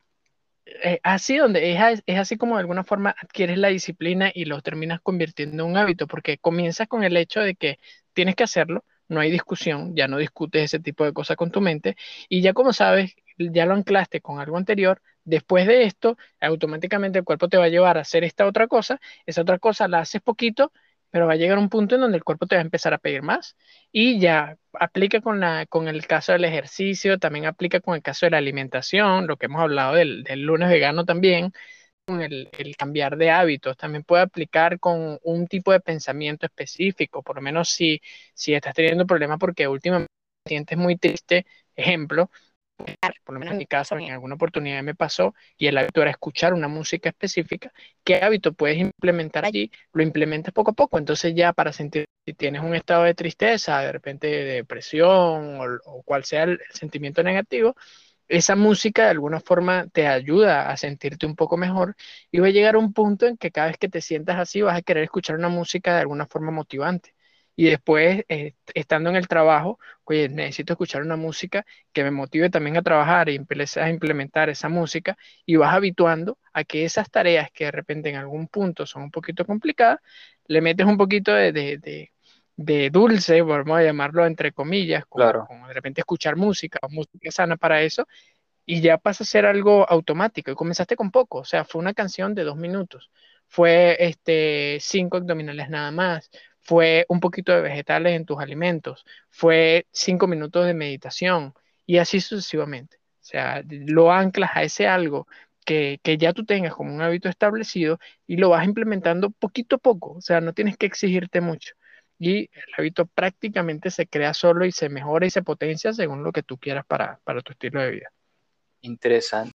eh, así donde es, es, así como de alguna forma adquieres la disciplina y lo terminas convirtiendo en un hábito, porque comienzas con el hecho de que tienes que hacerlo, no hay discusión, ya no discutes ese tipo de cosas con tu mente, y ya como sabes, ya lo anclaste con algo anterior, después de esto, automáticamente el cuerpo te va a llevar a hacer esta otra cosa, esa otra cosa la haces poquito, pero va a llegar un punto en donde el cuerpo te va a empezar a pedir más y ya aplica con, la, con el caso del ejercicio, también aplica con el caso de la alimentación, lo que hemos hablado del, lunes vegano también, con el, cambiar de hábitos, también puede aplicar con un tipo de pensamiento específico, por lo menos si, si estás teniendo problemas porque últimamente te sientes muy triste, ejemplo, por lo menos en mi caso, en alguna oportunidad me pasó, y el hábito era escuchar una música específica, ¿qué hábito puedes implementar allí? Lo implementas poco a poco, entonces ya para sentir si tienes un estado de tristeza, de repente de depresión o, cual sea el, sentimiento negativo, esa música de alguna forma te ayuda a sentirte un poco mejor y va a llegar a un punto en que cada vez que te sientas así vas a querer escuchar una música de alguna forma motivante y después, eh, estando en el trabajo, oye, necesito escuchar una música que me motive también a trabajar y empezar a implementar esa música y vas habituando a que esas tareas que de repente en algún punto son un poquito complicadas, le metes un poquito de, de, de, dulce, vamos a llamarlo entre comillas, como, de repente escuchar música o música sana para eso, y ya pasa a ser algo automático. Y comenzaste con poco, o sea, fue una canción de dos minutos, fue este, cinco abdominales nada más, fue un poquito de vegetales en tus alimentos, fue cinco minutos de meditación y así sucesivamente. O sea, lo anclas a ese algo que, ya tú tengas como un hábito establecido y lo vas implementando poquito a poco. O sea, no tienes que exigirte mucho. y el hábito prácticamente se crea solo y se mejora y se potencia según lo que tú quieras para, para tu estilo de vida. Interesante.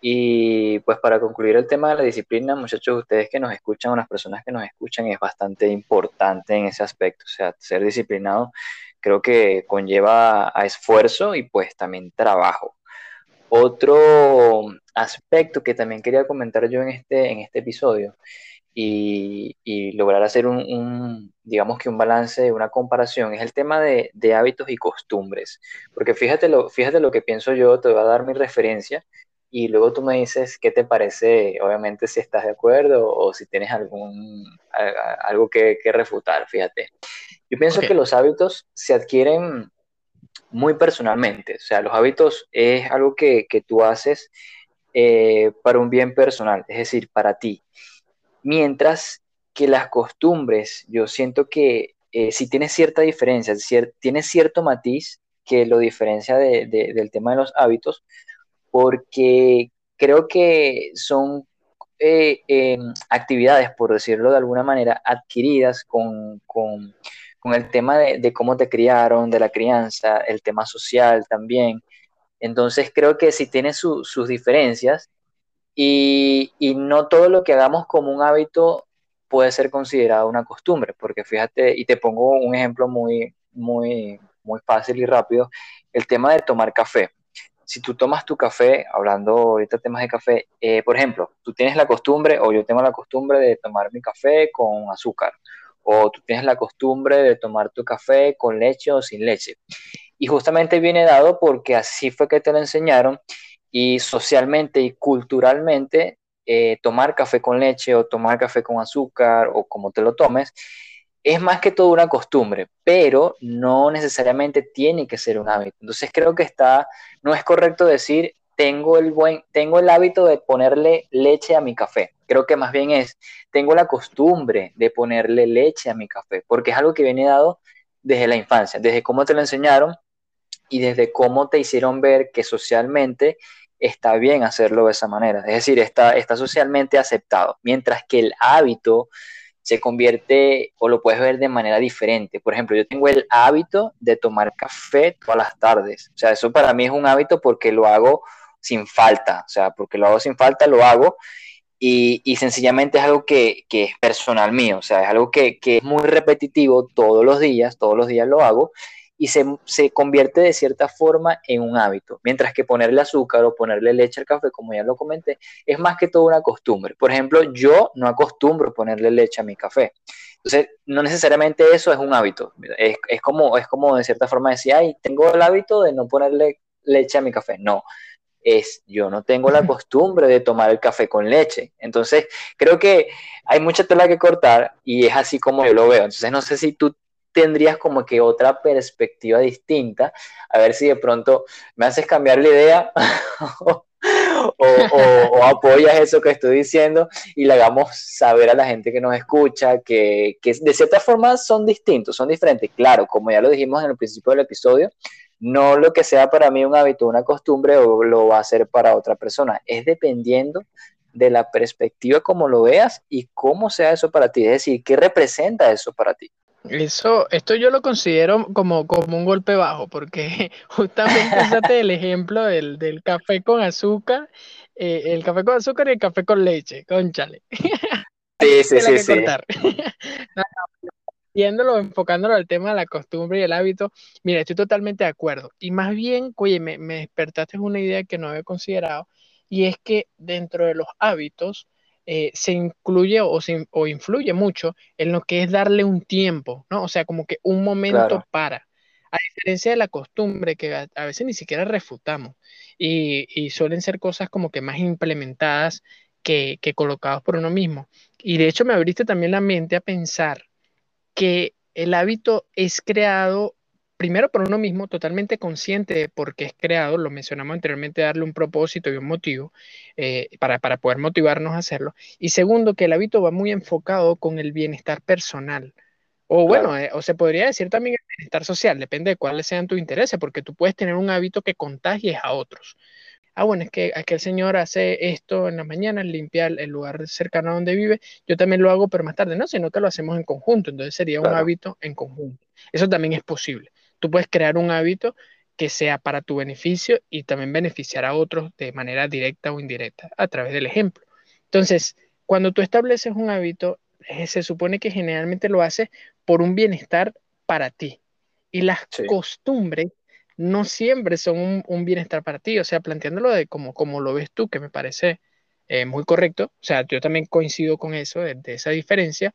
Y pues para concluir el tema de la disciplina, muchachos, ustedes que nos escuchan o las personas que nos escuchan, es bastante importante en ese aspecto. O sea, ser disciplinado creo que conlleva a esfuerzo y pues también trabajo. Otro aspecto que también quería comentar yo en este, en este episodio y, lograr hacer un, digamos que un balance, una comparación, es el tema de, hábitos y costumbres. Porque fíjate lo, fíjate lo que pienso yo, te voy a dar mi referencia y luego tú me dices qué te parece, obviamente si estás de acuerdo o si tienes algún, algo que, refutar, fíjate. Yo pienso que los hábitos se adquieren muy personalmente, o sea, los hábitos es algo que, tú haces eh, para un bien personal, es decir, para ti. Mientras que las costumbres, yo siento que eh, si tiene cierta diferencia, es decir, tiene cierto matiz que lo diferencia del tema de los hábitos, porque creo que son eh, em, actividades, por decirlo de alguna manera, adquiridas con, el tema de, cómo te criaron, de la crianza, el tema social también. Entonces creo que si tiene sus diferencias y, y, no todo lo que hagamos como un hábito puede ser considerado una costumbre, porque fíjate, y te pongo un ejemplo muy, muy, muy fácil y rápido, el tema de tomar café si tú tomas tu café, hablando ahorita temas de café, eh, por ejemplo, tú tienes la costumbre o yo tengo la costumbre de tomar mi café con azúcar, o tú tienes la costumbre de tomar tu café con leche o sin leche. Y justamente viene dado porque así fue que te lo enseñaron y socialmente y culturalmente eh, tomar café con leche o tomar café con azúcar o como te lo tomes es más que todo una costumbre, pero no necesariamente tiene que ser un hábito. Entonces creo que está, no es correcto decir tengo el buen, tengo el hábito de ponerle leche a mi café. Creo que más bien es, tengo la costumbre de ponerle leche a mi café, porque es algo que viene dado desde la infancia, desde cómo te lo enseñaron y desde cómo te hicieron ver que socialmente está bien hacerlo de esa manera. Es decir, está, está socialmente aceptado, mientras que el hábito se convierte o lo puedes ver de manera diferente. Por ejemplo, yo tengo el hábito de tomar café todas las tardes. O sea, eso para mí es un hábito porque lo hago sin falta. O sea, porque lo hago sin falta, lo hago. Y, y sencillamente es algo que, que, es personal mío. O sea, es algo que, que es muy repetitivo todos los días. Todos los días lo hago y se, se, convierte de cierta forma en un hábito, mientras que ponerle azúcar o ponerle leche al café, como ya lo comenté, es más que todo una costumbre. Por ejemplo, yo no acostumbro ponerle leche a mi café. Entonces, no necesariamente eso es un hábito. Es, es como, es como de cierta forma decir, ay, tengo el hábito de no ponerle leche a mi café. No, es yo no tengo la costumbre de tomar el café con leche. Entonces, creo que hay mucha tela que cortar y es así como yo lo veo. Entonces, no sé si tú tendrías como que otra perspectiva distinta, a ver si de pronto me haces cambiar la idea o, apoyas eso que estoy diciendo y le hagamos saber a la gente que nos escucha que, que de cierta forma son distintos, son diferentes. Claro, como ya lo dijimos en el principio del episodio, no lo que sea para mí un hábito, una costumbre o lo va a ser para otra persona, es dependiendo de la perspectiva como lo veas y cómo sea eso para ti, es decir, qué representa eso para ti. Eso, esto yo lo considero como, como un golpe bajo, porque justamente usaste el ejemplo del, del café con azúcar, eh, el café con azúcar y el café con leche, conchale. Sí, sí, sí, sí. Viéndolo, enfocándolo al tema de la costumbre y el hábito, mira, estoy totalmente de acuerdo. Y más bien, oye, me, me despertaste una idea que no había considerado, y es que dentro de los hábitos, eh, se incluye o, o influye mucho en lo que es darle un tiempo, ¿no? O sea, como que un momento para. A diferencia de la costumbre que a, veces ni siquiera refutamos y, suelen ser cosas como que más implementadas que, que colocados por uno mismo. Y de hecho me abriste también la mente a pensar que el hábito es creado primero por uno mismo, totalmente consciente de por qué es creado, lo mencionamos anteriormente, darle un propósito y un motivo eh, para, poder motivarnos a hacerlo. Y segundo, que el hábito va muy enfocado con el bienestar personal. O bueno, eh, o se podría decir también el bienestar social, depende de cuáles sean tus intereses, porque tú puedes tener un hábito que contagies a otros. ah, bueno, es que aquel señor hace esto en la mañana, limpia el lugar cercano a donde vive, yo también lo hago, pero más tarde, no, sino que lo hacemos en conjunto, entonces sería un hábito en conjunto. Eso también es posible. Tú puedes crear un hábito que sea para tu beneficio y también beneficiar a otros de manera directa o indirecta a través del ejemplo. Entonces, cuando tú estableces un hábito, eh, se supone que generalmente lo haces por un bienestar para ti. Y las costumbres no siempre son un, bienestar para ti. O sea, planteándolo de como, como lo ves tú, que me parece eh, muy correcto. O sea, yo también coincido con eso, de, esa diferencia.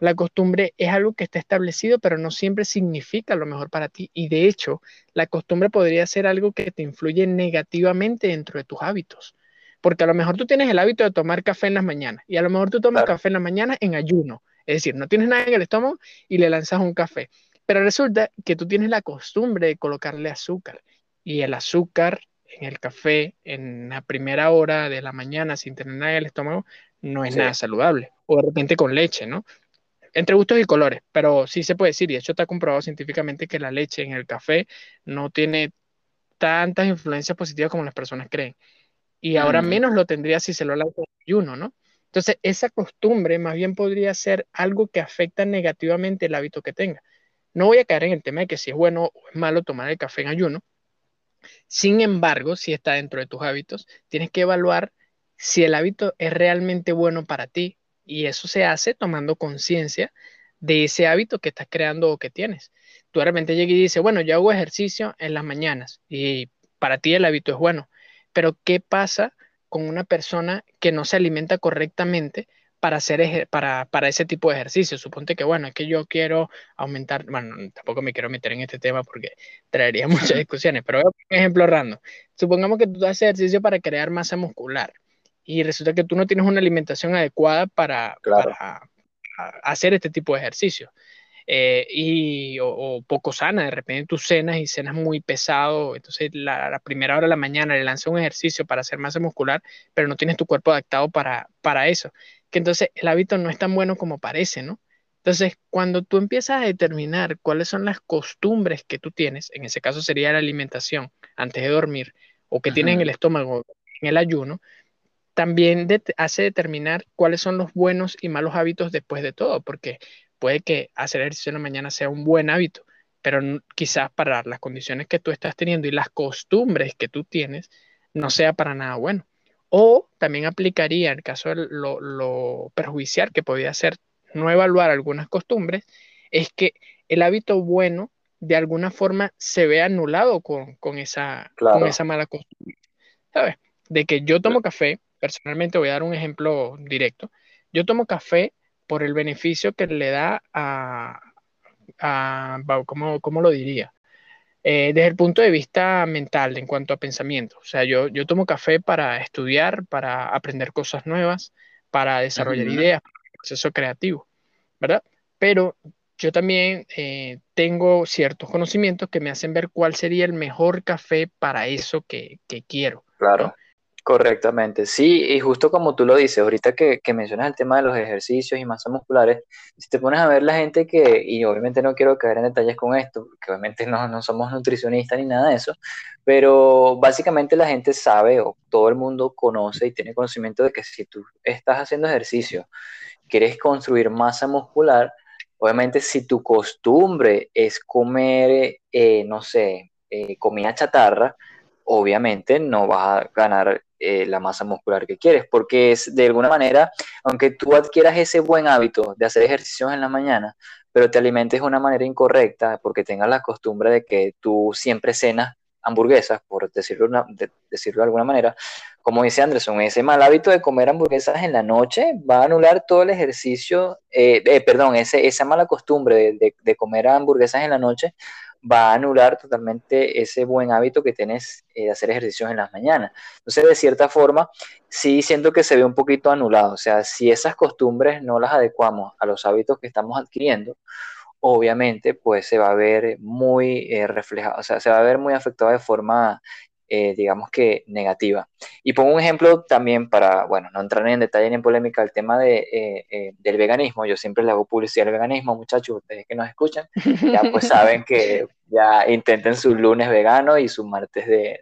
La costumbre es algo que está establecido, pero no siempre significa lo mejor para ti. Y de hecho, la costumbre podría ser algo que te influye negativamente dentro de tus hábitos. Porque a lo mejor tú tienes el hábito de tomar café en las mañanas y a lo mejor tú tomas café en las mañanas en ayuno. Es decir, no tienes nada en el estómago y le lanzas un café. Pero resulta que tú tienes la costumbre de colocarle azúcar y el azúcar en el café en la primera hora de la mañana sin tener nada en el estómago no es nada saludable. O de repente con leche, ¿no? Entre gustos y colores, pero sí se puede decir, y de hecho está comprobado científicamente que la leche en el café no tiene tantas influencias positivas como las personas creen y ahora menos lo tendría si se lo lanza en ayuno, ¿no? Entonces, esa costumbre más bien podría ser algo que afecta negativamente el hábito que tenga. No voy a caer en el tema de que si es bueno o es malo tomar el café en ayuno. Sin embargo, si está dentro de tus hábitos, tienes que evaluar si el hábito es realmente bueno para ti. Y eso se hace tomando conciencia de ese hábito que estás creando o que tienes. Tú realmente llegas y dices, bueno, yo hago ejercicio en las mañanas y para ti el hábito es bueno pero ¿qué pasa con una persona que no se alimenta correctamente para hacer para, para ese tipo de ejercicio? Suponte que, bueno, es que yo quiero aumentar, bueno, tampoco me quiero meter en este tema porque traería muchas discusiones, pero un ejemplo random. Supongamos que tú haces ejercicio para crear masa muscular y resulta que tú no tienes una alimentación adecuada para, para hacer este tipo de ejercicio. Eh, y, o, poco sana, de repente tú cenas y cenas muy pesado, entonces la, la, primera hora de la mañana le lanzas un ejercicio para hacer masa muscular, pero no tienes tu cuerpo adaptado para, para eso, que entonces el hábito no es tan bueno como parece, ¿no? Entonces, cuando tú empiezas a determinar cuáles son las costumbres que tú tienes, en ese caso sería la alimentación antes de dormir, o que tienes en el estómago en el ayuno, también hace determinar cuáles son los buenos y malos hábitos después de todo, porque puede que hacer ejercicio en la mañana sea un buen hábito, pero quizás para las condiciones que tú estás teniendo y las costumbres que tú tienes, no sea para nada bueno. O también aplicaría, el caso de lo, perjudicial que podría ser no evaluar algunas costumbres, es que el hábito bueno de alguna forma se ve anulado con, esa, con esa mala costumbre. ¿Sabes? De que yo tomo café, personalmente voy a dar un ejemplo directo, yo tomo café por el beneficio que le da a, a ¿cómo, lo diría? Eh, desde el punto de vista mental, en cuanto a pensamiento. O sea, yo, yo tomo café para estudiar, para aprender cosas nuevas, para desarrollar ideas, para el proceso creativo, ¿verdad? Pero yo también eh, tengo ciertos conocimientos que me hacen ver cuál sería el mejor café para eso que, quiero. Claro. Correctamente, sí, y justo como tú lo dices, ahorita que, mencionas el tema de los ejercicios y masas musculares, si te pones a ver la gente que, y obviamente no quiero caer en detalles con esto, porque obviamente no, no somos nutricionistas ni nada de eso, pero básicamente la gente sabe o todo el mundo conoce y tiene conocimiento de que si tú estás haciendo ejercicio, quieres construir masa muscular, obviamente si tu costumbre es comer, eh, no sé, eh, comida chatarra, obviamente no vas a ganar eh, la masa muscular que quieres, porque es de alguna manera, aunque tú adquieras ese buen hábito de hacer ejercicios en la mañana, pero te alimentes de una manera incorrecta, porque tengas la costumbre de que tú siempre cenas hamburguesas, por decirlo, de, decirlo de alguna manera, como dice Anderson, ese mal hábito de comer hamburguesas en la noche va a anular todo el ejercicio, eh, eh, perdón, esa mala costumbre de, comer hamburguesas en la noche va a anular totalmente ese buen hábito que tienes eh, de hacer ejercicios en las mañanas. Entonces, de cierta forma, sí siento que se ve un poquito anulado. O sea, si esas costumbres no las adecuamos a los hábitos que estamos adquiriendo, obviamente, pues se va a ver muy eh, reflejado, o sea, se va a ver muy afectado de forma eh, digamos que negativa. Y pongo un ejemplo también para, bueno, no entrar en detalle ni en polémica, el tema de, eh, eh, del veganismo. Yo siempre le hago publicidad al veganismo, muchachos, ustedes que nos escuchan, ya pues saben que ya intenten su lunes vegano y su martes de,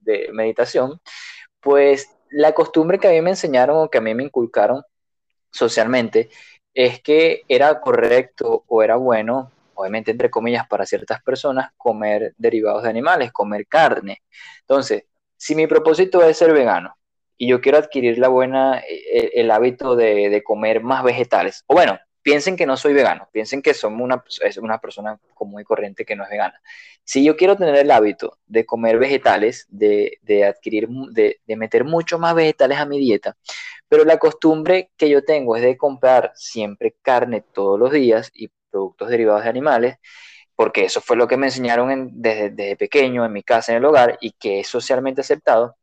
de meditación, pues la costumbre que a mí me enseñaron o que a mí me inculcaron socialmente es que era correcto o era bueno, obviamente entre comillas para ciertas personas, comer derivados de animales, comer carne. Entonces, si mi propósito es ser vegano y yo quiero adquirir la buena, e, el, hábito de, de, comer más vegetales, o bueno, piensen que no soy vegano, piensen que somos una, es una persona común y corriente que no es vegana. Si yo quiero tener el hábito de comer vegetales, de, de adquirir, de, de meter mucho más vegetales a mi dieta, pero la costumbre que yo tengo es de comprar siempre carne todos los días y productos derivados de animales, porque eso fue lo que me enseñaron desde, desde, pequeño en mi casa, en el hogar, y que es socialmente aceptado,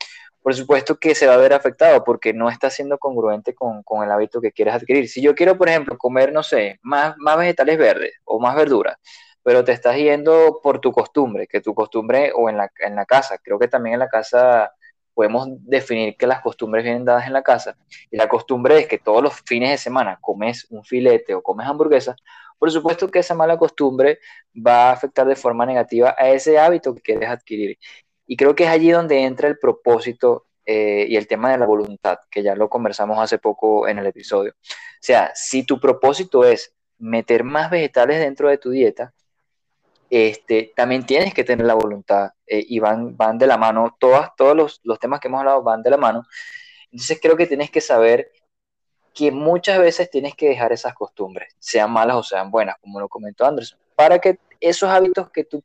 por supuesto que se va a ver afectado porque no está siendo congruente con, con, el hábito que quieres adquirir. Si yo quiero, por ejemplo, comer, no sé, más, más vegetales verdes o más verduras, pero te estás yendo por tu costumbre, que tu costumbre, o en la, en la casa, creo que también en la casa podemos definir que las costumbres vienen dadas en la casa, y la costumbre es que todos los fines de semana comes un filete o comes hamburguesa, por supuesto que esa mala costumbre va a afectar de forma negativa a ese hábito que quieres adquirir. Y creo que es allí donde entra el propósito eh, y el tema de la voluntad, que ya lo conversamos hace poco en el episodio. O sea, si tu propósito es meter más vegetales dentro de tu dieta, este, también tienes que tener la voluntad eh, y van, van de la mano, todas, todos los, los, temas que hemos hablado van de la mano. Entonces creo que tienes que saber que muchas veces tienes que dejar esas costumbres, sean malas o sean buenas, como lo comentó Anderson, para que esos hábitos que tú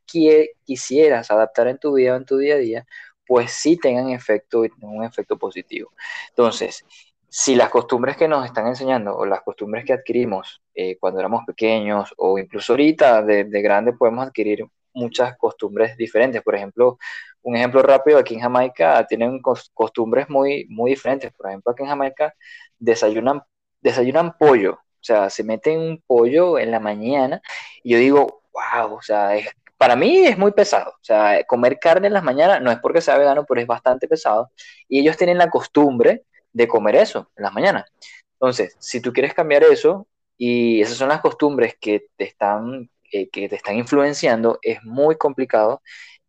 quisieras adaptar en tu vida o en tu día a día, pues sí tengan efecto, un efecto positivo. Entonces, si las costumbres que nos están enseñando o las costumbres que adquirimos eh, cuando éramos pequeños o incluso ahorita de, de grande podemos adquirir muchas costumbres diferentes. Por ejemplo, un ejemplo rápido, aquí en Jamaica tienen costumbres muy, muy diferentes. Por ejemplo, aquí en Jamaica desayunan, desayunan pollo, o sea, se meten un pollo en la mañana y yo digo, wow, o sea, para mí es muy pesado. O sea, comer carne en las mañanas no es porque sea vegano, pero es bastante pesado. Y ellos tienen la costumbre de comer eso en las mañanas. Entonces, si tú quieres cambiar eso y esas son las costumbres que te están, eh, que te están influenciando, es muy complicado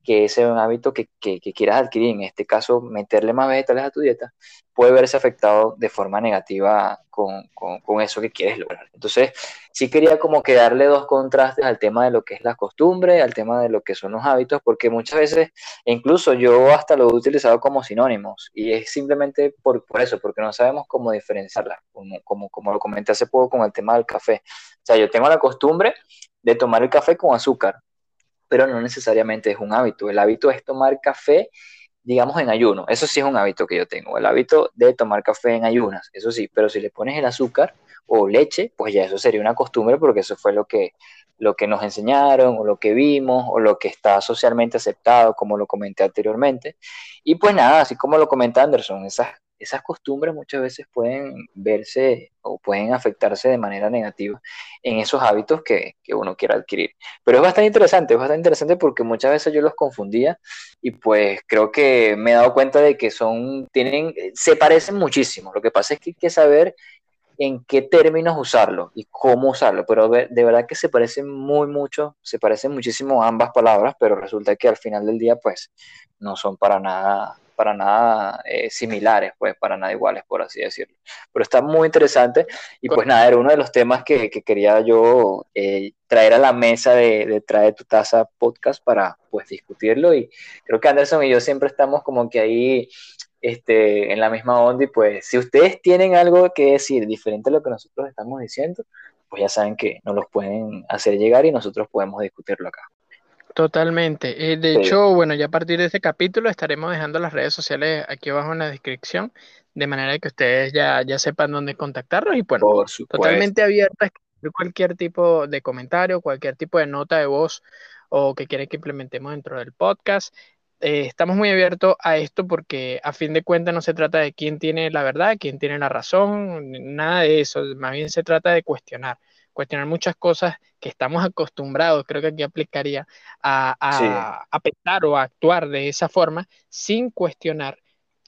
que ese es un hábito que, que, quieras adquirir, en este caso meterle más vegetales a tu dieta, puede verse afectado de forma negativa con, con, con, eso que quieres lograr. Entonces, sí quería como que darle dos contrastes al tema de lo que es la costumbre, al tema de lo que son los hábitos, porque muchas veces, incluso yo hasta lo he utilizado como sinónimos, y es simplemente por, por eso, porque no sabemos cómo diferenciarlas, como, como, como lo comenté hace poco con el tema del café. O sea, yo tengo la costumbre de tomar el café con azúcar, pero no necesariamente es un hábito. El hábito es tomar café, digamos, en ayuno. Eso sí es un hábito que yo tengo, el hábito de tomar café en ayunas, eso sí, pero si le pones el azúcar o leche, pues ya eso sería una costumbre porque eso fue lo que, lo que nos enseñaron o lo que vimos o lo que está socialmente aceptado, como lo comenté anteriormente. Y pues nada, así como lo comenta Anderson, esas esas costumbres muchas veces pueden verse o pueden afectarse de manera negativa en esos hábitos que, uno quiera adquirir. Pero es bastante interesante, es bastante interesante porque muchas veces yo los confundía y pues creo que me he dado cuenta de que son, tienen, se parecen muchísimo. Lo que pasa es que hay que saber en qué términos usarlo y cómo usarlo, pero de, verdad que se parecen muy mucho, se parecen muchísimo ambas palabras, pero resulta que al final del día pues no son para nada para nada eh, similares, pues para nada iguales, por así decirlo. Pero está muy interesante y pues nada, era uno de los temas que, quería yo eh, traer a la mesa de, de tu taza podcast para pues discutirlo y creo que Anderson y yo siempre estamos como que ahí este, en la misma onda y pues si ustedes tienen algo que decir diferente a lo que nosotros estamos diciendo, pues ya saben que nos los pueden hacer llegar y nosotros podemos discutirlo acá. Totalmente. Eh, de hecho, bueno, ya a partir de este capítulo estaremos dejando las redes sociales aquí abajo en la descripción, de manera que ustedes ya, ya sepan dónde contactarnos y bueno, totalmente abierta a escribir cualquier tipo de comentario, cualquier tipo de nota de voz o que quieren que implementemos dentro del podcast. Eh, estamos muy abiertos a esto porque a fin de cuentas no se trata de quién tiene la verdad, quién tiene la razón, nada de eso, más bien se trata de cuestionar cuestionar muchas cosas que estamos acostumbrados, creo que aquí aplicaría, a, a, pensar o a actuar de esa forma sin cuestionar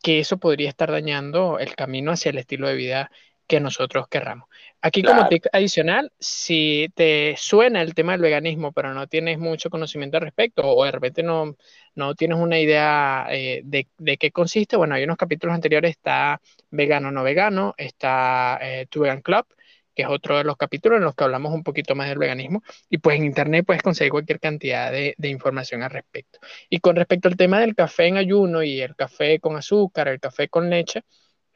que eso podría estar dañando el camino hacia el estilo de vida que nosotros querramos. Aquí como tip adicional, si te suena el tema del veganismo, pero no tienes mucho conocimiento al respecto o de repente no, no tienes una idea eh, de, de, qué consiste, bueno, hay unos capítulos anteriores, está vegano no vegano, está eh, Tu Vegan Club, que es otro de los capítulos en los que hablamos un poquito más del veganismo, y pues en internet puedes conseguir cualquier cantidad de, de información al respecto. Y con respecto al tema del café en ayuno y el café con azúcar, el café con leche,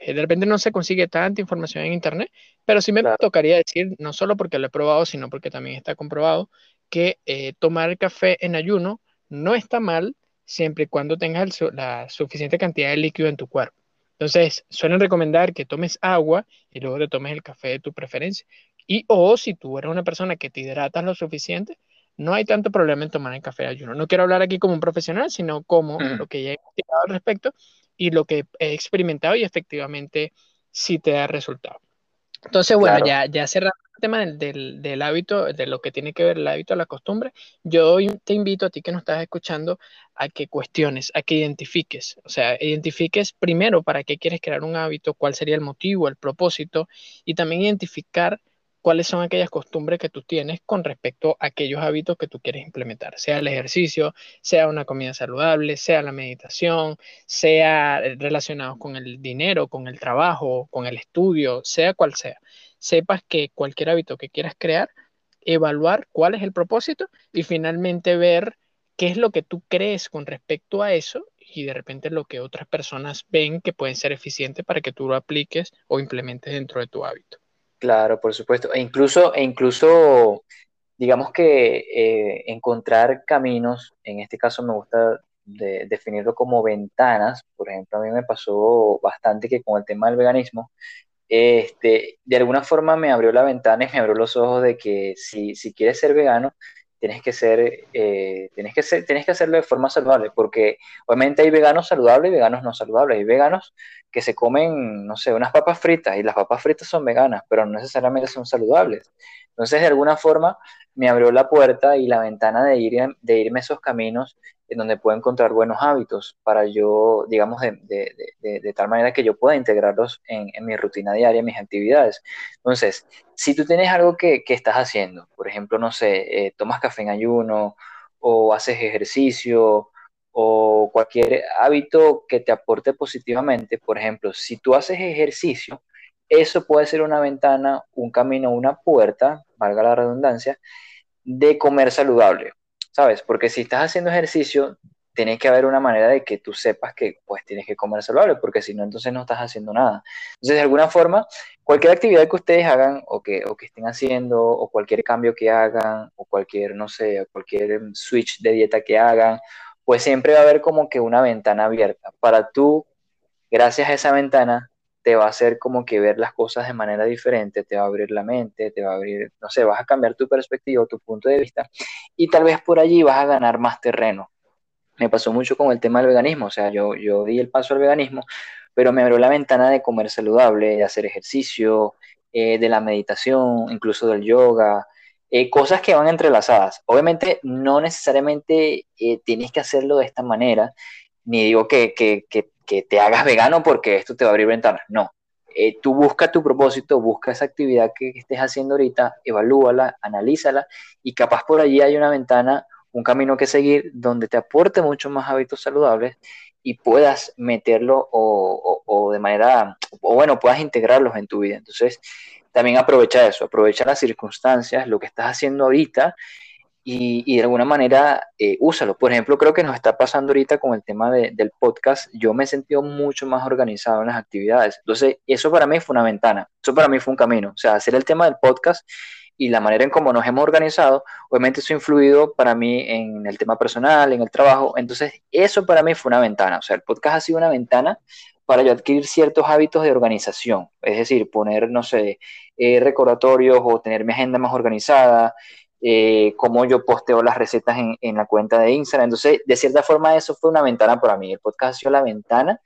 eh, de repente no se consigue tanta información en Internet, pero sí me tocaría decir, no solo porque lo he probado, sino porque también está comprobado, que eh, tomar café en ayuno no está mal siempre y cuando tengas la suficiente cantidad de líquido en tu cuerpo. Entonces, suelen recomendar que tomes agua y luego te tomes el café de tu preferencia. Y o si tú eres una persona que te hidratas lo suficiente, no hay tanto problema en tomar el café de ayuno. No quiero hablar aquí como un profesional, sino como lo que ya he explicado al respecto y lo que he experimentado y efectivamente sí te da resultado. Entonces, bueno, ya, ya cerrando el tema del, del, hábito, de lo que tiene que ver el hábito, la costumbre, yo te invito a ti que nos estás escuchando a que cuestiones, a que identifiques, o sea, identifiques primero para qué quieres crear un hábito, cuál sería el motivo, el propósito, y también identificar cuáles son aquellas costumbres que tú tienes con respecto a aquellos hábitos que tú quieres implementar, sea el ejercicio, sea una comida saludable, sea la meditación, sea relacionado con el dinero, con el trabajo, con el estudio, sea cual sea. Sepas que cualquier hábito que quieras crear, evaluar cuál es el propósito y finalmente ver qué es lo que tú crees con respecto a eso y de repente lo que otras personas ven que pueden ser eficientes para que tú lo apliques o implementes dentro de tu hábito. Claro, por supuesto. E incluso, e incluso digamos que eh, encontrar caminos, en este caso me gusta definirlo como ventanas, por ejemplo, a mí me pasó bastante que con el tema del veganismo, este, de alguna forma me abrió la ventana y me abrió los ojos de que si, si quieres ser vegano, tienes que ser, eh, tienes que ser, tienes que hacerlo de forma saludable, porque obviamente hay veganos saludables y veganos no saludables. Hay veganos que se comen, no sé, unas papas fritas y las papas fritas son veganas, pero no necesariamente son saludables. Entonces, de alguna forma, me abrió la puerta y la ventana de, ir, de irme esos caminos en donde puedo encontrar buenos hábitos para yo, digamos, de, de, de tal manera que yo pueda integrarlos en, en, mi rutina diaria, en mis actividades. Entonces, si tú tienes algo que, que estás haciendo, por ejemplo, no sé, eh, tomas café en ayuno o haces ejercicio o cualquier hábito que te aporte positivamente, por ejemplo, si tú haces ejercicio, eso puede ser una ventana, un camino, una puerta, valga la redundancia, de comer saludable, ¿sabes? Porque si estás haciendo ejercicio, tiene que haber una manera de que tú sepas que pues tienes que comer saludable, porque si no, entonces no estás haciendo nada. Entonces, de alguna forma, cualquier actividad que ustedes hagan o que, o que estén haciendo, o cualquier cambio que hagan, o cualquier, no sé, cualquier switch de dieta que hagan, pues siempre va a haber como que una ventana abierta para tú, gracias a esa ventana, te va a hacer como que ver las cosas de manera diferente, te va a abrir la mente, te va a abrir, no sé, vas a cambiar tu perspectiva, tu punto de vista, y tal vez por allí vas a ganar más terreno. Me pasó mucho con el tema del veganismo, o sea, yo, yo di el paso al veganismo, pero me abrió la ventana de comer saludable, de hacer ejercicio, eh, de la meditación, incluso del yoga, eh, cosas que van entrelazadas. Obviamente no necesariamente eh, tienes que hacerlo de esta manera, ni digo que, que, que, que, te hagas vegano porque esto te va a abrir ventanas, no. Tú busca tu propósito, busca esa actividad que estés haciendo ahorita, evalúala, analízala y capaz por allí hay una ventana un camino que seguir donde te aporte mucho más hábitos saludables y puedas meterlo o, de manera, o bueno, puedas integrarlos en tu vida. Entonces, también aprovecha eso, aprovecha las circunstancias, lo que estás haciendo ahorita y, de alguna manera eh, úsalo. Por ejemplo, creo que nos está pasando ahorita con el tema del podcast. Yo me he sentido mucho más organizado en las actividades. Entonces, eso para mí fue una ventana, eso para mí fue un camino. O sea, hacer el tema del podcast y la manera en cómo nos hemos organizado, obviamente eso ha influido para mí en el tema personal, en el trabajo. Entonces, eso para mí fue una ventana. O sea, el podcast ha sido una ventana para yo adquirir ciertos hábitos de organización. Es decir, poner, no sé, eh, recordatorios o tener mi agenda más organizada, eh, cómo yo posteo las recetas en, en, la cuenta de Instagram. Entonces, de cierta forma, eso fue una ventana para mí. El podcast ha sido la ventana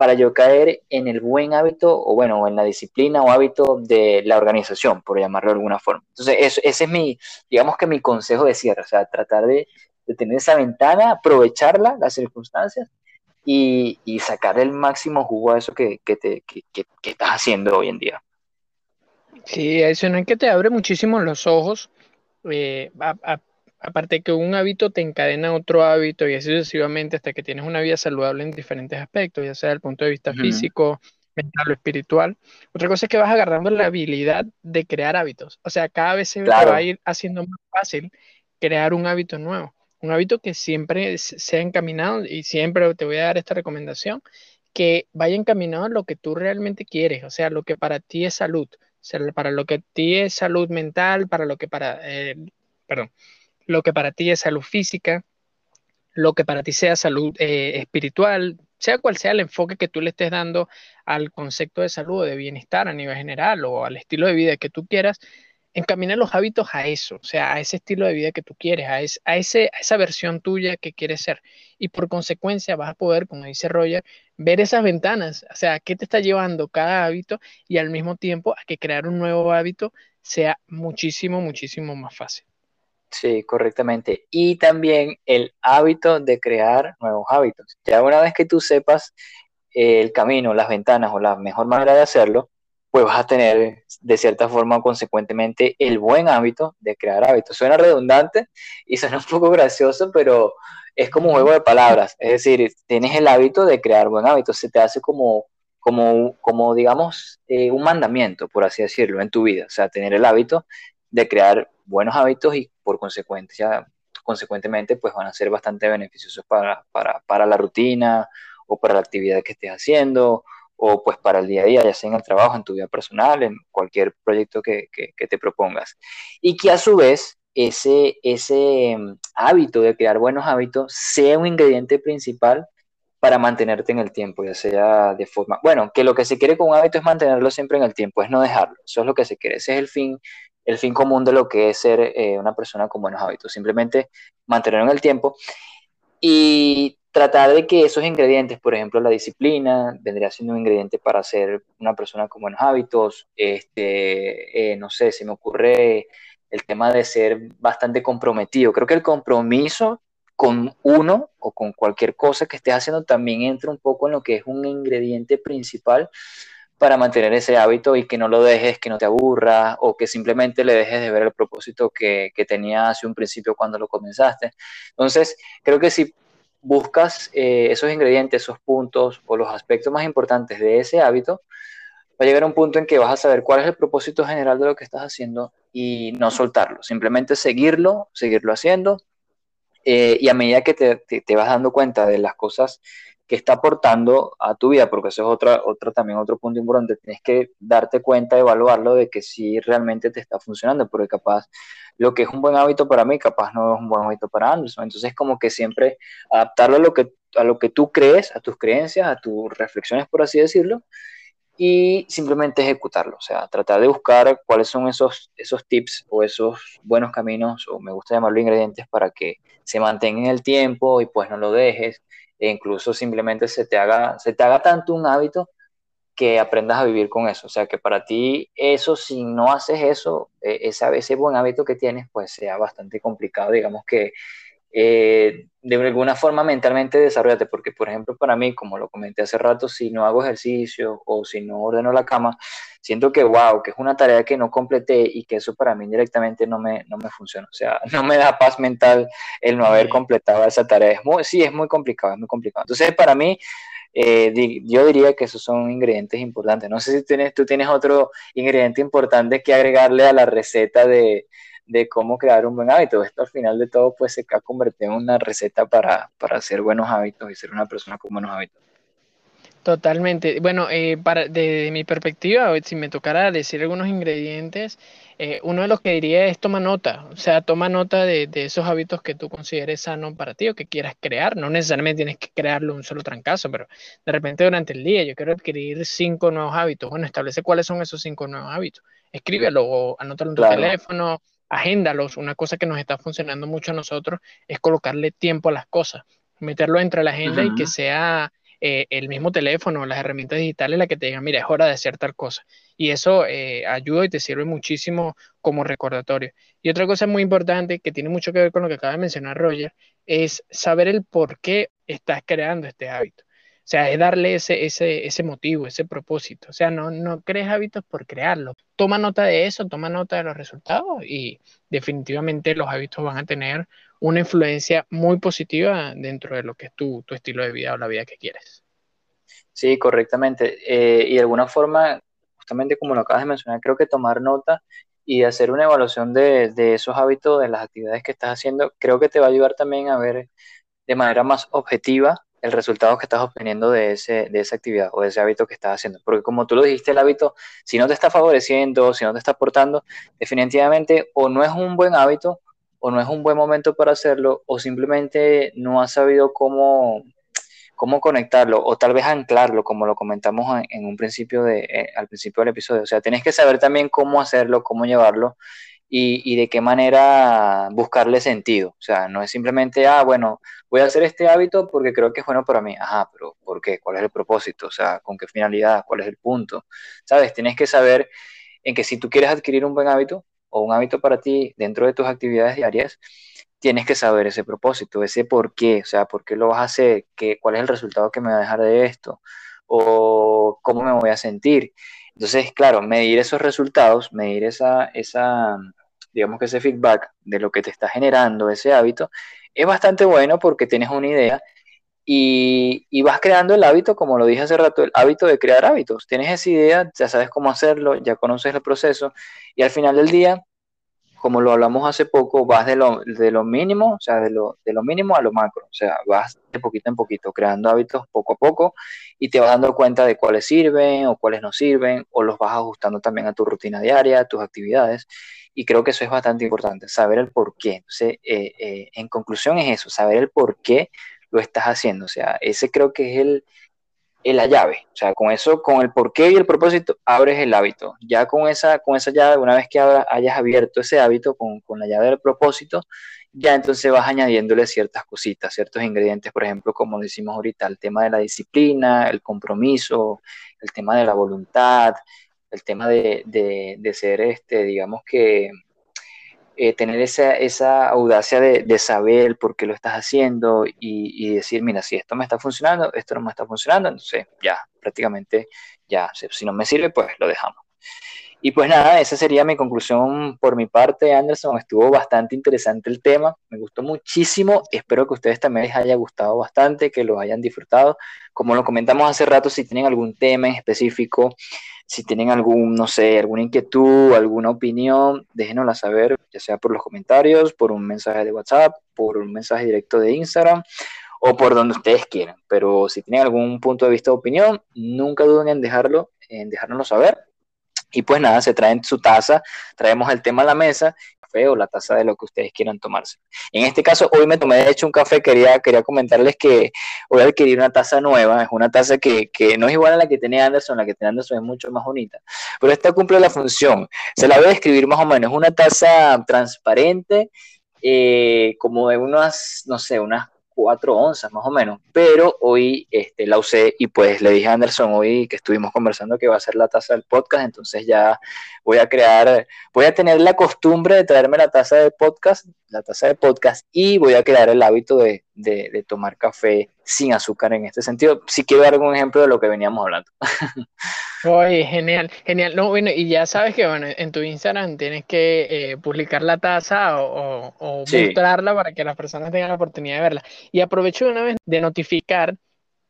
para yo caer en el buen hábito o bueno, en la disciplina o hábito de la organización, por llamarlo de alguna forma. Entonces, ese es mi, digamos que mi consejo de cierre, o sea, tratar de, tener esa ventana, aprovecharla, las circunstancias y, y sacar el máximo jugo a eso que, que, te, que, que estás haciendo hoy en día. Sí, eso es que te abre muchísimo los ojos. Eh, aparte que un hábito te encadena otro hábito y así sucesivamente hasta que tienes una vida saludable en diferentes aspectos, ya sea desde el punto de vista físico, mental o espiritual. Otra cosa es que vas agarrando la habilidad de crear hábitos. O sea, cada vez se va a ir haciendo más fácil crear un hábito nuevo. Un hábito que siempre sea encaminado y siempre te voy a dar esta recomendación, que vaya encaminado a lo que tú realmente quieres, o sea, lo que para ti es salud, para lo que ti es salud mental, para lo que para, eh, perdón, lo que para ti es salud física, lo que para ti sea salud eh, espiritual, sea cual sea el enfoque que tú le estés dando al concepto de salud o de bienestar a nivel general o al estilo de vida que tú quieras, encamina los hábitos a eso, o sea, a ese estilo de vida que tú quieres, a, a, ese, a esa versión tuya que quieres ser. Y por consecuencia vas a poder, como dice Roger, ver esas ventanas, o sea, qué te está llevando cada hábito y al mismo tiempo a que crear un nuevo hábito sea muchísimo, muchísimo más fácil. Sí, correctamente. Y también el hábito de crear nuevos hábitos. Ya una vez que tú sepas el camino, las ventanas o la mejor manera de hacerlo, pues vas a tener de cierta forma consecuentemente el buen hábito de crear hábitos. Suena redundante y suena un poco gracioso, pero es como un juego de palabras. Es decir, tienes el hábito de crear buen hábito, se te hace como, como, como digamos, eh, un mandamiento, por así decirlo, en tu vida. O sea, tener el hábito de crear buenos hábitos y por consecuencia, consecuentemente, pues van a ser bastante beneficiosos para, para, para la rutina o para la actividad que estés haciendo o pues para el día a día, ya sea en el trabajo, en tu vida personal, en cualquier proyecto que, te propongas. Y que a su vez ese, ese mm, hábito de crear buenos hábitos sea un ingrediente principal para mantenerte en el tiempo, ya sea de forma, bueno, que lo que se quiere con un hábito es mantenerlo siempre en el tiempo, es no dejarlo, eso es lo que se quiere, ese es el fin, el fin común de lo que es ser eh, una persona con buenos hábitos, simplemente mantenerlo en el tiempo. Y tratar de que esos ingredientes, por ejemplo, la disciplina, vendría siendo un ingrediente para ser una persona con buenos hábitos. Este, eh, no sé, se me ocurre el tema de ser bastante comprometido. Creo que el compromiso con uno o con cualquier cosa que estés haciendo también entra un poco en lo que es un ingrediente principal para mantener ese hábito y que no lo dejes, que no te aburra o que simplemente le dejes de ver el propósito que, que tenía hace un principio cuando lo comenzaste. Entonces, creo que si buscas eh, esos ingredientes, esos puntos o los aspectos más importantes de ese hábito, va a llegar a un punto en que vas a saber cuál es el propósito general de lo que estás haciendo y no soltarlo, simplemente seguirlo, seguirlo haciendo eh, y a medida que te, te, vas dando cuenta de las cosas que está aportando a tu vida, porque eso es otra, otro, también otro punto importante, tienes que darte cuenta, evaluarlo de que si realmente te está funcionando, porque capaz lo que es un buen hábito para mí, capaz no es un buen hábito para Anderson. Entonces, como que siempre adaptarlo a lo que, a lo que tú crees, a tus creencias, a tus reflexiones, por así decirlo, y simplemente ejecutarlo. O sea, tratar de buscar cuáles son esos, esos tips o esos buenos caminos, o me gusta llamarlo ingredientes, para que se mantenga en el tiempo y pues no lo dejes, e incluso simplemente se te haga, se te haga tanto un hábito que aprendas a vivir con eso. O sea, que para ti eso, si no haces eso, eh, esa, ese buen hábito que tienes, pues sea bastante complicado. Digamos que eh, de alguna forma mentalmente desarrollate, porque por ejemplo para mí, como lo comenté hace rato, si no hago ejercicio o si no ordeno la cama, siento que wow, que es una tarea que no completé y que eso para mí directamente no me, no me funciona, o sea, no me da paz mental el no haber completado esa tarea, es muy, sí, es muy complicado, es muy complicado. Entonces para mí eh, yo diría que esos son ingredientes importantes. No sé si tienes, tú tienes otro ingrediente importante que agregarle a la receta de, de cómo crear un buen hábito. Esto al final de todo pues se ha convertido en una receta para, para hacer buenos hábitos y ser una persona con buenos hábitos. Totalmente. Bueno, eh, para, de, mi perspectiva, si me tocara decir algunos ingredientes, eh, uno de los que diría es toma nota, o sea, toma nota de, de, esos hábitos que tú consideres sanos para ti o que quieras crear. No necesariamente tienes que crearlo un solo trancazo, pero de repente durante el día yo quiero adquirir cinco nuevos hábitos. Bueno, establece cuáles son esos cinco nuevos hábitos. Escríbelo o anótalo en tu teléfono, agéndalos. Una cosa que nos está funcionando mucho a nosotros es colocarle tiempo a las cosas, meterlo entre la agenda y que sea eh, el mismo teléfono, las herramientas digitales, la que te digan, mira, es hora de hacer tal cosa. Y eso eh, ayuda y te sirve muchísimo como recordatorio. Y otra cosa muy importante que tiene mucho que ver con lo que acaba de mencionar Roger, es saber el por qué estás creando este hábito. O sea, es darle ese, ese, ese motivo, ese propósito. O sea, no, no crees hábitos por crearlos. Toma nota de eso, toma nota de los resultados y definitivamente los hábitos van a tener una influencia muy positiva dentro de lo que es tu, tu estilo de vida o la vida que quieres. Sí, correctamente. Eh, y de alguna forma, justamente como lo acabas de mencionar, creo que tomar nota y hacer una evaluación de, de esos hábitos, de las actividades que estás haciendo, creo que te va a ayudar también a ver de manera más objetiva el resultado que estás obteniendo de, ese, de esa actividad o de ese hábito que estás haciendo. Porque como tú lo dijiste, el hábito, si no te está favoreciendo, si no te está aportando, definitivamente o no es un buen hábito o no es un buen momento para hacerlo o simplemente no has sabido cómo, cómo conectarlo o tal vez anclarlo, como lo comentamos en, un principio de, eh, al principio del episodio. O sea, tienes que saber también cómo hacerlo, cómo llevarlo y, de qué manera buscarle sentido. O sea, no es simplemente, ah, bueno, voy a hacer este hábito porque creo que es bueno para mí. Ajá, pero ¿por qué? ¿Cuál es el propósito? O sea, ¿con qué finalidad? ¿Cuál es el punto? ¿Sabes? Tienes que saber en que si tú quieres adquirir un buen hábito o un hábito para ti dentro de tus actividades diarias, tienes que saber ese propósito, ese por qué, o sea, por qué lo vas a hacer, qué, cuál es el resultado que me va a dejar de esto, o cómo me voy a sentir. Entonces, claro, medir esos resultados, medir esa, esa, digamos que ese feedback de lo que te está generando ese hábito, es bastante bueno porque tienes una idea y, vas creando el hábito, como lo dije hace rato, el hábito de crear hábitos. Tienes esa idea, ya sabes cómo hacerlo, ya conoces el proceso y al final del día, como lo hablamos hace poco, vas de lo, de lo mínimo, o sea, de lo, de lo mínimo a lo macro, o sea, vas de poquito en poquito, creando hábitos poco a poco y te vas dando cuenta de cuáles sirven o cuáles no sirven o los vas ajustando también a tu rutina diaria, a tus actividades y creo que eso es bastante importante, saber el por qué. Entonces, eh, eh, en conclusión es eso, saber el por qué lo estás haciendo. O sea, ese creo que es el, la llave. O sea, con eso, con el por qué y el propósito, abres el hábito. Ya con esa, con esa llave, una vez que hayas abierto ese hábito con, con la llave del propósito, ya entonces vas añadiéndole ciertas cositas, ciertos ingredientes, por ejemplo, como decimos ahorita, el tema de la disciplina, el compromiso, el tema de la voluntad, el tema de, de, ser, este, digamos que, eh, tener esa, esa audacia de, de, saber por qué lo estás haciendo y, y, decir, mira, si esto me está funcionando, esto no me está funcionando, entonces ya, prácticamente ya, si no me sirve, pues lo dejamos. Y pues nada, esa sería mi conclusión por mi parte, Anderson. Estuvo bastante interesante el tema, me gustó muchísimo. Espero que a ustedes también les haya gustado bastante, que lo hayan disfrutado. Como lo comentamos hace rato, si tienen algún tema en específico, si tienen algún, no sé, alguna inquietud, alguna opinión, déjenosla saber, ya sea por los comentarios, por un mensaje de WhatsApp, por un mensaje directo de Instagram o por donde ustedes quieran. Pero si tienen algún punto de vista o opinión, nunca duden en dejarlo, en dejárnoslo saber y pues nada, se traen su taza, traemos el tema a la mesa, o la taza de lo que ustedes quieran tomarse. En este caso, hoy me tomé de hecho un café, quería, quería comentarles que voy a adquirir una taza nueva, es una taza que, que no es igual a la que tenía Anderson, la que tenía Anderson es mucho más bonita, pero esta cumple la función, se la voy a describir más o menos, es una taza transparente, eh, como de unas, no sé, unas cuatro onzas más o menos, pero hoy este, la usé y pues le dije a Anderson hoy que estuvimos conversando que va a ser la taza del podcast, entonces ya voy a crear, voy a tener la costumbre de traerme la taza de podcast, la taza de podcast y voy a crear el hábito de, de, tomar café sin azúcar en este sentido. Si quiero dar algún ejemplo de lo que veníamos hablando. Oye, genial, genial. No, bueno, y ya sabes que bueno, en tu Instagram tienes que eh, publicar la taza o, o, mostrarla para que las personas tengan la oportunidad de verla. Y aprovecho una vez de notificar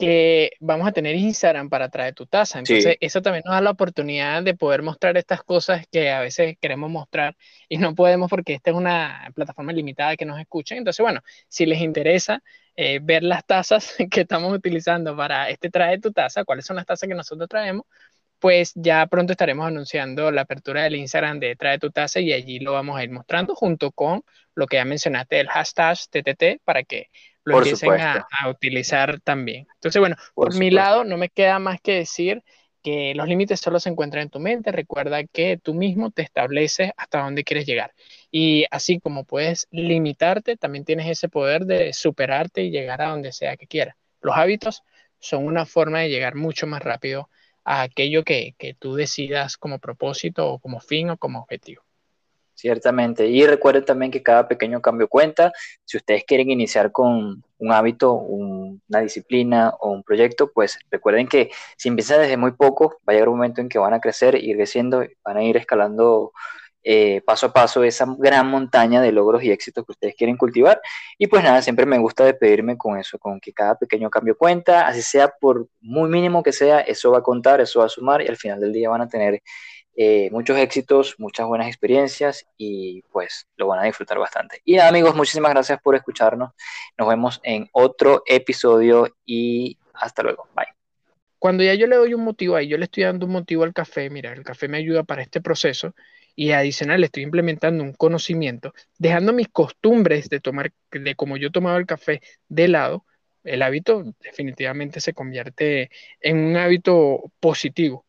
que vamos a tener Instagram para traer tu taza. Entonces, eso también nos da la oportunidad de poder mostrar estas cosas que a veces queremos mostrar y no podemos porque esta es una plataforma limitada que nos escuchen. Entonces, bueno, si les interesa eh, ver las tazas que estamos utilizando para este trae tu taza, cuáles son las tazas que nosotros traemos, pues ya pronto estaremos anunciando la apertura del Instagram de Trae tu taza y allí lo vamos a ir mostrando junto con lo que ya mencionaste, el hashtag TTT, para que lo empiecen a, utilizar también. Entonces, bueno, por, mi lado no me queda más que decir que los límites solo se encuentran en tu mente. Recuerda que tú mismo te estableces hasta dónde quieres llegar. Y así como puedes limitarte, también tienes ese poder de superarte y llegar a donde sea que quieras. Los hábitos son una forma de llegar mucho más rápido a aquello que, que tú decidas como propósito o como fin o como objetivo. Ciertamente. Y recuerden también que cada pequeño cambio cuenta. Si ustedes quieren iniciar con un hábito, una disciplina o un proyecto, pues recuerden que si empiezan desde muy poco, va a llegar un momento en que van a crecer, ir creciendo, van a ir escalando eh, paso a paso esa gran montaña de logros y éxitos que ustedes quieren cultivar. Y pues nada, siempre me gusta despedirme con eso, con que cada pequeño cambio cuenta, así sea por muy mínimo que sea, eso va a contar, eso va a sumar y al final del día van a tener eh, muchos éxitos, muchas buenas experiencias y pues lo van a disfrutar bastante. Y amigos, muchísimas gracias por escucharnos. Nos vemos en otro episodio y hasta luego. Bye. Cuando ya yo le doy un motivo ahí, yo le estoy dando un motivo al café, mira, el café me ayuda para este proceso y adicional le estoy implementando un conocimiento, dejando mis costumbres de tomar, de como yo tomaba el café de lado, el hábito definitivamente se convierte en un hábito positivo.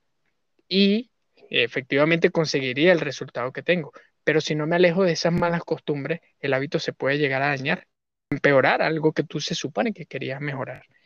Y efectivamente conseguiría el resultado que tengo. Pero si no me alejo de esas malas costumbres, el hábito se puede llegar a dañar, empeorar algo que tú se supone que querías mejorar.